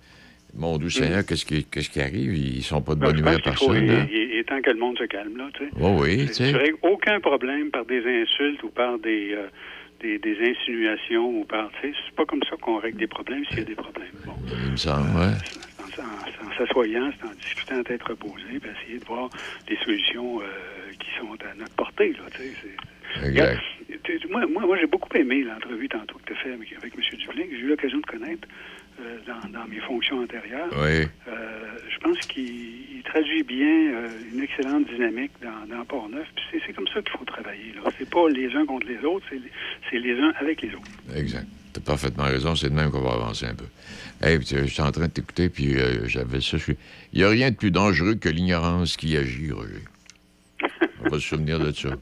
mon doux Seigneur, qu'est-ce qui, qu'est-ce qui arrive? Ils sont pas de Ben, bonne humeur, faut, personne. il, est temps que le monde se calme, là, tu sais. Oh oui, tu sais. règles aucun problème par des insultes ou par des, euh, des, des insinuations ou par, tu sais, c'est pas comme ça qu'on règle des problèmes s'il y a des problèmes. Bon. Il me semble, ouais. En, s'assoyant, c'est en discutant à tête reposée, puis essayer de voir des solutions euh, qui sont à notre portée. Là, tu Exact. Tu Moi, moi, moi j'ai beaucoup aimé l'entrevue tantôt que tu as fait avec, avec M. Dublin, que j'ai eu l'occasion de connaître euh, dans, dans mes fonctions antérieures. Oui. Euh, je pense qu'il il traduit bien euh, une excellente dynamique dans, dans Port-Neuf. C'est- comme ça qu'il faut travailler. là. C'est pas les uns contre les autres, c'est les- uns avec les autres. Exact. T'as parfaitement raison, c'est de même qu'on va avancer un peu. Hey, euh, je suis en train de t'écouter, puis euh, j'avais ça. je Il n'y a rien de plus dangereux que l'ignorance qui agit, Roger. On va se souvenir de ça.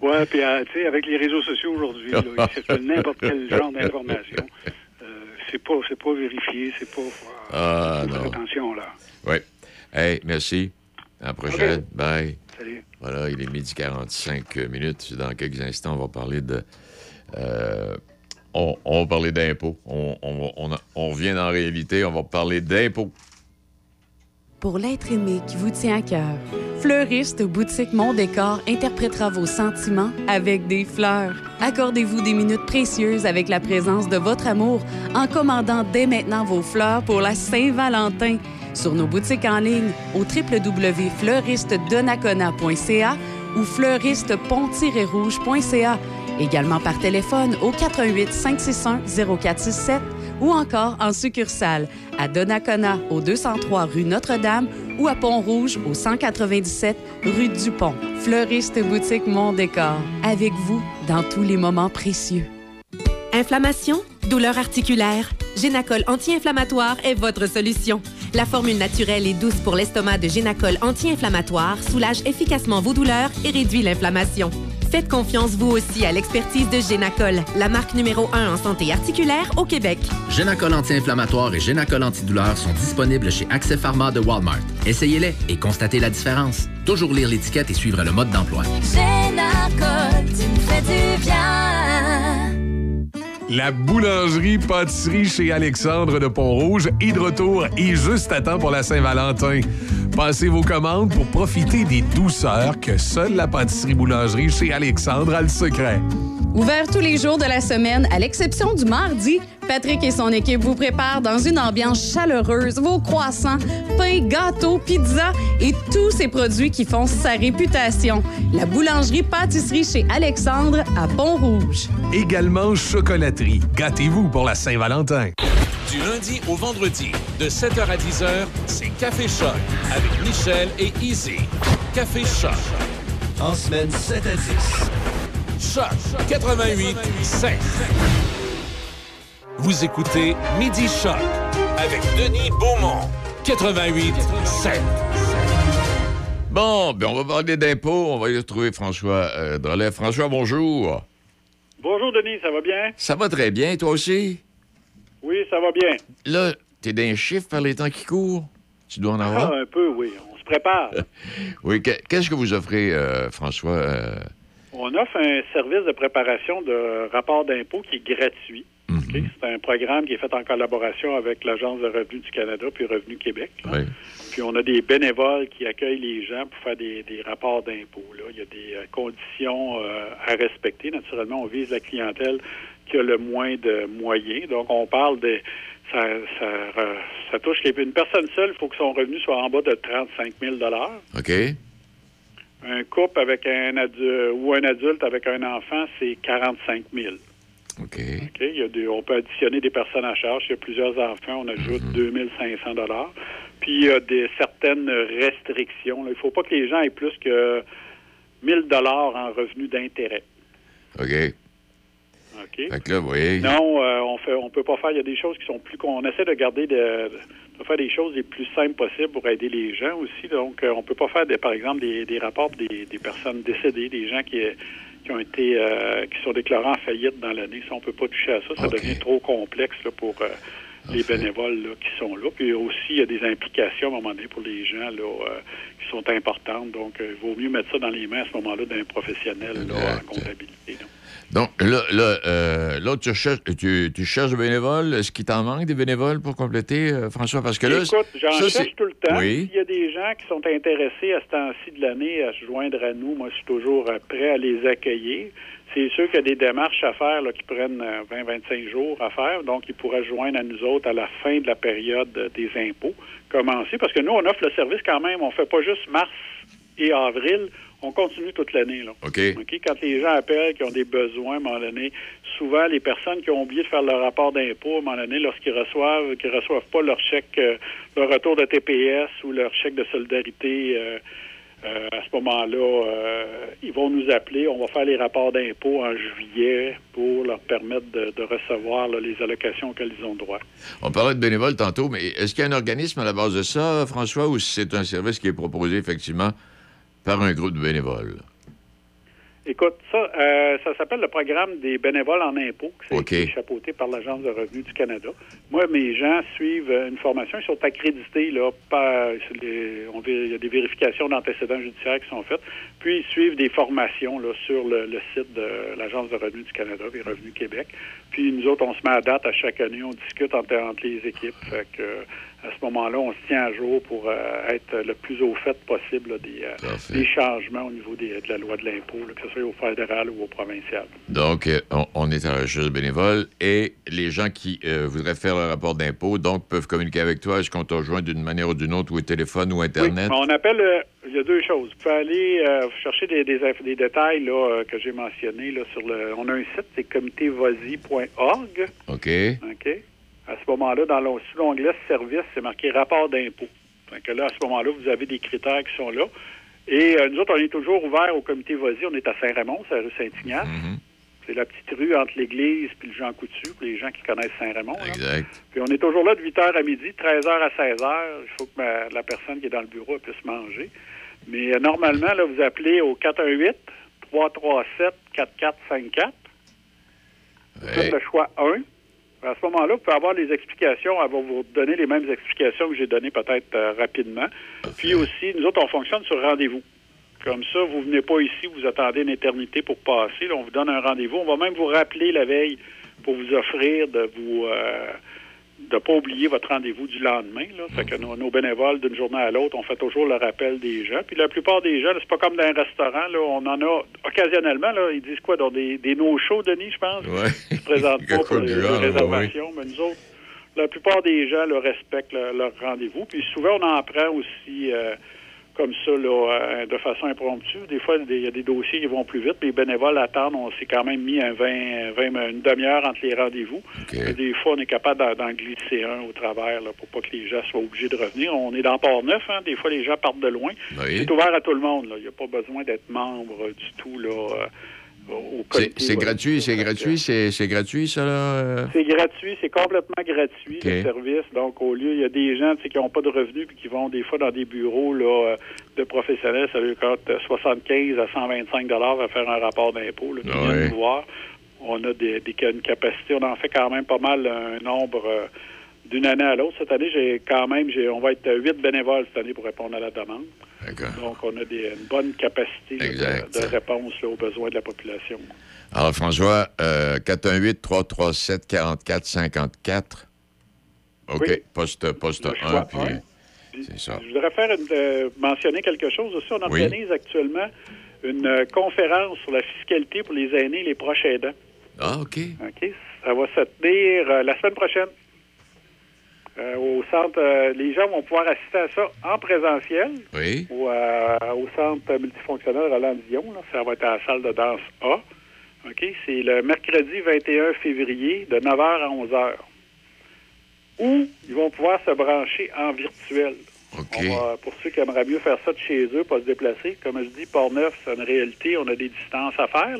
Ouais, puis euh, tu sais, avec les réseaux sociaux aujourd'hui, circule n'importe quel genre d'information. Euh, c'est pas, c'est pas vérifié, c'est pas. Ah, faut faire non. attention là. Oui. Hey, merci. À la prochaine. Bye. Salut. Voilà, il est midi 45 minutes. Dans quelques instants, on va parler de. On, va parler d'impôts. On, on, on, revient la réalité, on va parler d'impôts. Pour l'être aimé qui vous tient à cœur, Fleuriste Boutique Mon Décor interprétera vos sentiments avec des fleurs. Accordez-vous des minutes précieuses avec la présence de votre amour en commandant dès maintenant vos fleurs pour la Saint-Valentin sur nos boutiques en ligne au www.fleuristedonacona.ca ou fleuristepont-rouge.ca. Également par téléphone au 88 561 0467 ou encore en succursale à Donnacona au 203 rue Notre-Dame ou à Pont-Rouge au 197 rue Dupont. Fleuriste boutique Mon Décor. Avec vous dans tous les moments précieux. Inflammation? Douleur articulaire? Génacol anti-inflammatoire est votre solution. La formule naturelle et douce pour l'estomac de Génacol anti-inflammatoire soulage efficacement vos douleurs et réduit l'inflammation. Faites confiance vous aussi à l'expertise de Génacol, la marque numéro 1 en santé articulaire au Québec. Génacol anti-inflammatoire et Génacol antidouleur sont disponibles chez Accès Pharma de Walmart. Essayez-les et constatez la différence. Toujours lire l'étiquette et suivre le mode d'emploi. Génacol, tu me fais du bien. La boulangerie pâtisserie chez Alexandre de Pont-Rouge est de retour et juste à temps pour la Saint-Valentin. Passez vos commandes pour profiter des douceurs que seule la pâtisserie boulangerie chez Alexandre a le secret. Ouvert tous les jours de la semaine, à l'exception du mardi, Patrick et son équipe vous préparent dans une ambiance chaleureuse vos croissants, pains, gâteaux, pizzas et tous ces produits qui font sa réputation. La boulangerie-pâtisserie chez Alexandre à Pont-Rouge. Également chocolaterie. Gâtez-vous pour la Saint-Valentin. Du lundi au vendredi, de 7h à 10h, c'est Café Choc avec Michel et Izzy. Café Choc. En semaine 7 à 10. Choc 88 7. Vous écoutez Midi Choc avec Denis Beaumont. 88 7. Bon, ben on va parler d'impôts. On va y retrouver François euh, Drolet. François, bonjour. Bonjour, Denis, ça va bien? Ça va très bien, toi aussi? Oui, ça va bien. Là, t'es d'un chiffre par les temps qui courent? Tu dois en avoir? Ah, un peu, oui. On se prépare. Oui, que- qu'est-ce que vous offrez, euh, François? euh, On offre un service de préparation de rapport d'impôt qui est gratuit. OK? C'est un programme qui est fait en collaboration avec l'Agence de revenus du Canada puis Revenu Québec. Puis on a des bénévoles qui accueillent les gens pour faire des, des rapports d'impôt. là. Il y a des euh, conditions euh, à respecter. Naturellement, on vise la clientèle qui a le moins de moyens. Donc, on parle de... Ça, ça, euh, ça touche les, une personne seule, il faut que son revenu soit en bas de 35 000 OK? un couple avec un adulte ou un adulte avec un enfant, c'est 45 000. OK. Il y a des, on peut additionner des personnes à charge. Il y a plusieurs enfants, on ajoute 2500 dollars. Puis il y a des certaines restrictions. là. Il ne faut pas que les gens aient plus que 1000 dollars en revenus d'intérêt. OK. OK? Fait que là, vous voyez. Non, euh, on fait, on peut pas faire. Il y a des choses qui sont plus. qu'on essaie de garder de, de faire des choses les plus simples possibles pour aider les gens aussi. Donc, euh, on peut pas faire, des, par exemple, des, des rapports des, des personnes décédées, des gens qui, qui ont été, euh, qui sont déclarés en faillite dans l'année. Ça, on peut pas toucher à ça. Ça devient trop complexe là, pour euh, les bénévoles là, qui sont là. Puis aussi, il y a des implications à un moment donné pour les gens là, euh, qui sont importantes. Donc, euh, il vaut mieux mettre ça dans les mains à ce moment-là d'un professionnel là, en comptabilité. Donc, là, là, euh, là tu, cherches, tu, tu cherches des bénévoles. Est-ce qu'il t'en manque des bénévoles pour compléter, euh, François? Parce que là. Écoute, j'en cherche tout le temps. Oui. S'il y a des gens qui sont intéressés à ce temps-ci de l'année à se joindre à nous, moi, je suis toujours euh, prêt à les accueillir. C'est sûr qu'il y a des démarches à faire là, qui prennent 20-25 jours à faire, donc ils pourraient se joindre à nous autres à la fin de la période euh, des impôts. Commencer, parce que nous, on offre le service quand même. On fait pas juste mars et avril, on continue toute l'année. là. OK. OK? Quand les gens appellent, qui ont des besoins, à un moment donné, souvent, les personnes qui ont oublié de faire leur rapport d'impôt, à un moment donné, lorsqu'ils reçoivent, qu'ils reçoivent pas leur chèque, euh, leur retour de TPS ou leur chèque de solidarité, euh, euh, à ce moment-là, ils vont nous appeler. On va faire les rapports d'impôt en juillet pour leur permettre de, de recevoir là, les allocations auxquelles ils ont droit. On parlait de bénévoles tantôt, mais est-ce qu'il y a un organisme à la base de ça, François, ou c'est un service qui est proposé effectivement par un groupe de bénévoles? Écoute, ça, euh, ça s'appelle le programme des bénévoles en impôts, qui OK. est chapeauté par l'Agence de revenus du Canada. Moi, mes gens suivent euh, une formation, ils sont accrédités, là, par, les- on il y a des vérifications d'antécédents judiciaires qui sont faites, puis ils suivent des formations là, sur le, le site de l'Agence de revenus du Canada, des Revenus Québec. Puis nous autres, on se met à date à chaque année, on discute entre, entre les équipes. Fait que, à ce moment-là, on se tient à jour pour euh, être le plus au fait possible là, des, euh, des changements au niveau des- de la loi de l'impôt, que ce soit au fédéral ou au provincial. Donc, euh, on, on est à la recherche de bénévoles et les gens qui euh, voudraient faire le rapport d'impôt, donc, peuvent communiquer avec toi. Est-ce qu'on t'a rejoint d'une manière ou d'une autre, ou au téléphone ou Internet? Oui, on appelle, il y a deux choses. Vous pouvez aller chercher des, détails là, que j'ai mentionnés. Là, sur le, on a un site, c'est comitévosi.org. OK. OK? À ce moment-là, dans l'onglet Service, c'est marqué rapport d'impôt. Que là, à ce moment-là, vous avez des critères qui sont là. Et euh, nous autres, on est toujours ouvert au comité Vosi. On est à Saint-Raymond, c'est la rue Saint-Ignace. C'est la petite rue entre l'église puis le Jean Coutu, pour les gens qui connaissent Saint-Raymond. là. Exact. Puis on est toujours là de 8h à midi, 13h à 16h. Il faut que ma- la personne qui est dans le bureau puisse manger. Mais euh, normalement, là, vous appelez au 418 337 4454. Vous faites le choix 1. À ce moment-là, vous pouvez avoir les explications. Elle va vous donner les mêmes explications que j'ai données peut-être euh, rapidement. Puis aussi, nous autres, on fonctionne sur rendez-vous. Comme ça, vous venez pas ici, vous attendez une éternité pour passer. Là, on vous donne un rendez-vous. On va même vous rappeler la veille pour vous offrir de vous euh, de pas oublier votre rendez-vous du lendemain. Là. Fait que nos, nos bénévoles, d'une journée à l'autre, on fait toujours le rappel des gens. Puis la plupart des gens, c'est pas comme dans un restaurant. Là, on en a occasionnellement. Là, ils disent quoi? Dans des, des no-shows, Denis, je pense? Ouais. Ils se présentent pas pour les, les réservations. Mais nous autres, la plupart des gens là, respectent le- leur rendez-vous. Puis souvent, on en prend aussi euh, comme ça, là, euh, de façon impromptue. Des fois, il y a des dossiers qui vont plus vite. Les bénévoles attendent. On s'est quand même mis un 20, 20 une demi-heure entre les rendez-vous. Des fois, on est capable d'en- glisser un au travers là, pour pas que les gens soient obligés de revenir. On est dans Port-Neuf. Hein. Des fois, les gens partent de loin. Oui. C'est ouvert à tout le monde. là. Il n'y a pas besoin d'être membre du tout là, euh, C'est gratuit, c'est gratuit, c'est c'est gratuit, ça, là? euh? C'est gratuit, c'est complètement gratuit, le service. Donc, au lieu, il y a des gens qui n'ont pas de revenus puis qui vont des fois dans des bureaux là, euh, de professionnels, ça leur coûte euh, 75 à 125 dollars à faire un rapport d'impôt. là. Ouais. voir. On a des, des- une capacité, on en fait quand même pas mal un nombre euh, d'une année à l'autre. Cette année, j'ai quand même, j'ai, on va être huit bénévoles cette année pour répondre à la demande. Donc, on a des, une bonne capacité là, de, réponse là, aux besoins de la population. Alors, François, euh, 418-337-4454. OK, Oui. poste, poste Le 1, choix puis un. c'est ça. Je voudrais faire une- euh, mentionner quelque chose aussi. On Oui. organise actuellement une euh, conférence sur la fiscalité pour les aînés et les proches aidants. Ah, OK. OK? Ça va se tenir euh, la semaine prochaine. Euh, au centre, euh, les gens vont pouvoir assister à ça en présentiel Oui. ou euh, au centre multifonctionnel Roland Dion. là. Ça va être à la salle de danse A. OK? C'est le mercredi 21 février de 9h à 11h. Ou ils vont pouvoir se brancher en virtuel. On va- pour ceux qui aimeraient mieux faire ça de chez eux, pas se déplacer, comme je dis, Port-Neuf, c'est une réalité, on a des distances à faire.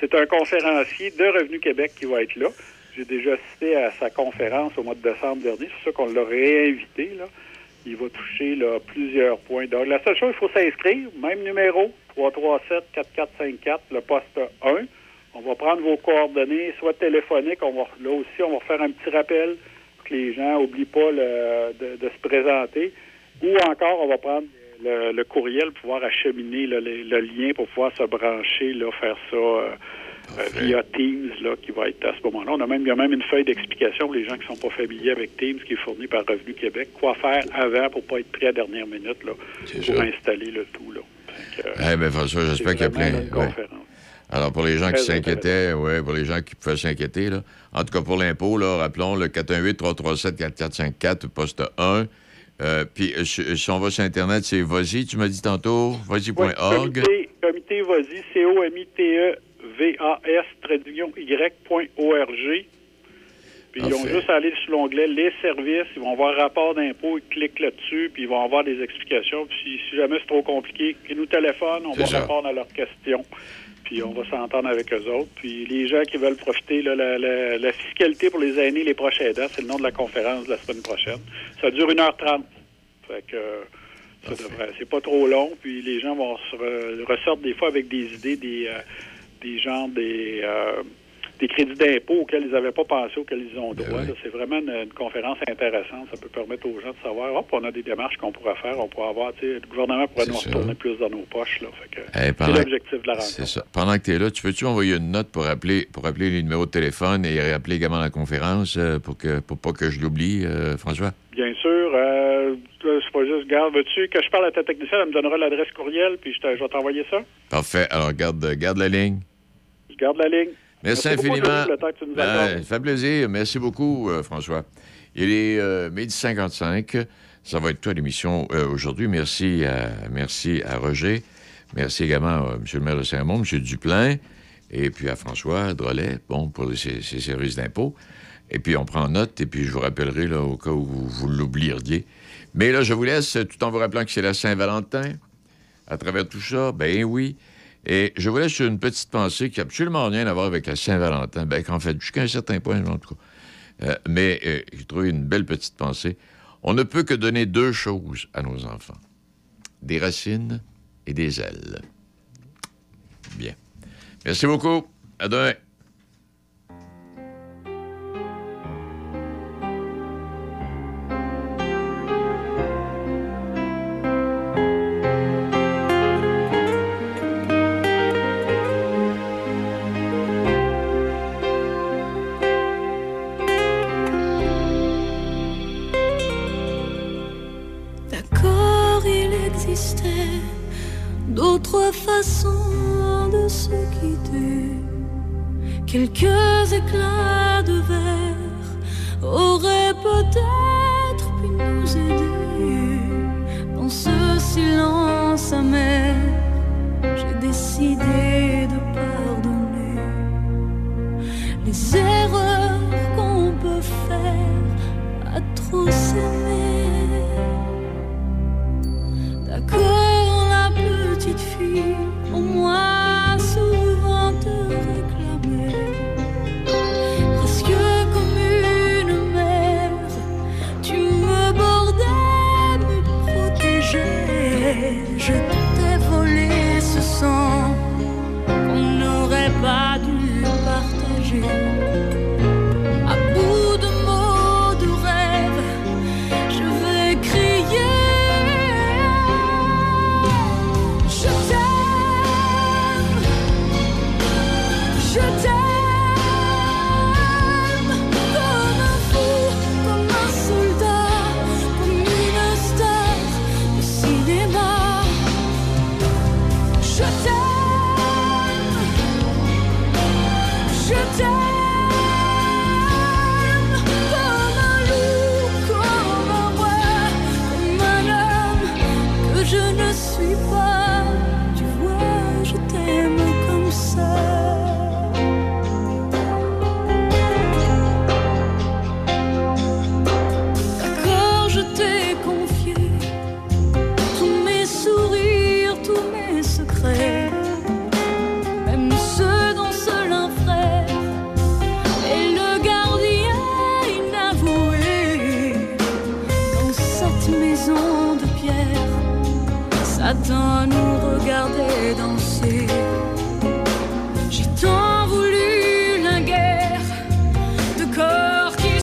C'est un conférencier de Revenu Québec qui va être là. J'ai déjà assisté à sa conférence au mois de décembre dernier, c'est sûr qu'on l'a réinvité. Il va toucher plusieurs points. Donc, la seule chose, il faut s'inscrire, même numéro, 337-4454, le poste 1. On va prendre vos coordonnées, soit téléphoniques, on va, là aussi, on va faire un petit rappel pour que les gens n'oublient pas de, se présenter. Ou encore, on va prendre le, courriel pour pouvoir acheminer le, lien pour pouvoir se brancher, faire ça euh, via Teams, là, qui va être à ce moment-là. On a même, il y a même une feuille d'explication pour les gens qui ne sont pas familiers avec Teams, qui est fournie par Revenu Québec. Quoi faire avant pour pas être pris à dernière minute, là, pour installer le tout, là. Euh, Eh bien, François, j'espère qu'il y a plein. ouais. Alors, pour les gens qui s'inquiétaient, ouais, pour les gens qui pouvaient s'inquiéter, là. En tout cas, pour l'impôt, là, rappelons le 418-337-4454, poste 1. Euh, puis, euh, si on va sur Internet, c'est vas-y, tu m'as dit tantôt, vas-y.org. Comité, comité Vosi, C-O-M-I-T-E-V-A-S, traduction Y.org. Puis ils ont juste à aller sur l'onglet Les services, ils vont voir rapport d'impôt, ils cliquent là-dessus, puis ils vont avoir des explications. Puis si, jamais c'est trop compliqué, qu'ils nous téléphonent, on va ça. répondre à leurs questions. Puis on va s'entendre avec eux autres. Puis les gens qui veulent profiter, là, la, la- la fiscalité pour les aînés les proches aidants, c'est le nom de la conférence de la semaine prochaine. Ça dure 1h30. Fait que. C'est pas trop long, puis les gens vont se re- ressortent des fois avec des idées, des, euh, des genres des, euh, des crédits d'impôt auxquels ils n'avaient pas pensé, auxquels ils ont droit. là. C'est vraiment une, une conférence intéressante. Ça peut permettre aux gens de savoir, hop, on a des démarches qu'on pourrait faire, on pourrait avoir, le gouvernement pourrait nous ça. retourner plus dans nos poches. Eh, c'est l'objectif de la rencontre. C'est ça. Pendant que tu es là, tu peux-tu envoyer une note pour appeler, pour appeler les numéros de téléphone et rappeler également la conférence euh, pour, que, pour pas que je l'oublie, euh, François? Bien sûr. Euh, c'est pas juste, garde, veux-tu que je parle à ta technicienne, elle me donnera l'adresse courriel, puis je, te- je vais t'envoyer ça. Parfait. Alors, garde, garde la ligne. Je garde la ligne. Merci, infiniment. Denis, le temps que tu nous Ben, ça fait plaisir. Merci beaucoup, euh, François. Il est euh, midi 55. Ça va être toi l'émission euh, aujourd'hui. Merci à, merci à Roger. Merci également à M. le maire de Saint-Mont, M. Duplain, et puis à François Drolet, bon, pour les- ses, ses services d'impôt. Et puis, on prend note, et puis je vous rappellerai, là, au cas où vous, vous l'oublieriez. Mais là, je vous laisse, tout en vous rappelant que c'est la Saint-Valentin. À travers tout ça, ben oui. Et je vous laisse une petite pensée qui n'a absolument rien à voir avec la Saint-Valentin. Ben, qu'en fait, jusqu'à un certain point, en tout cas. Euh, mais euh, j'ai trouvé une belle petite pensée. On ne peut que donner deux choses à nos enfants. Des racines et des ailes. Bien. Merci beaucoup. À.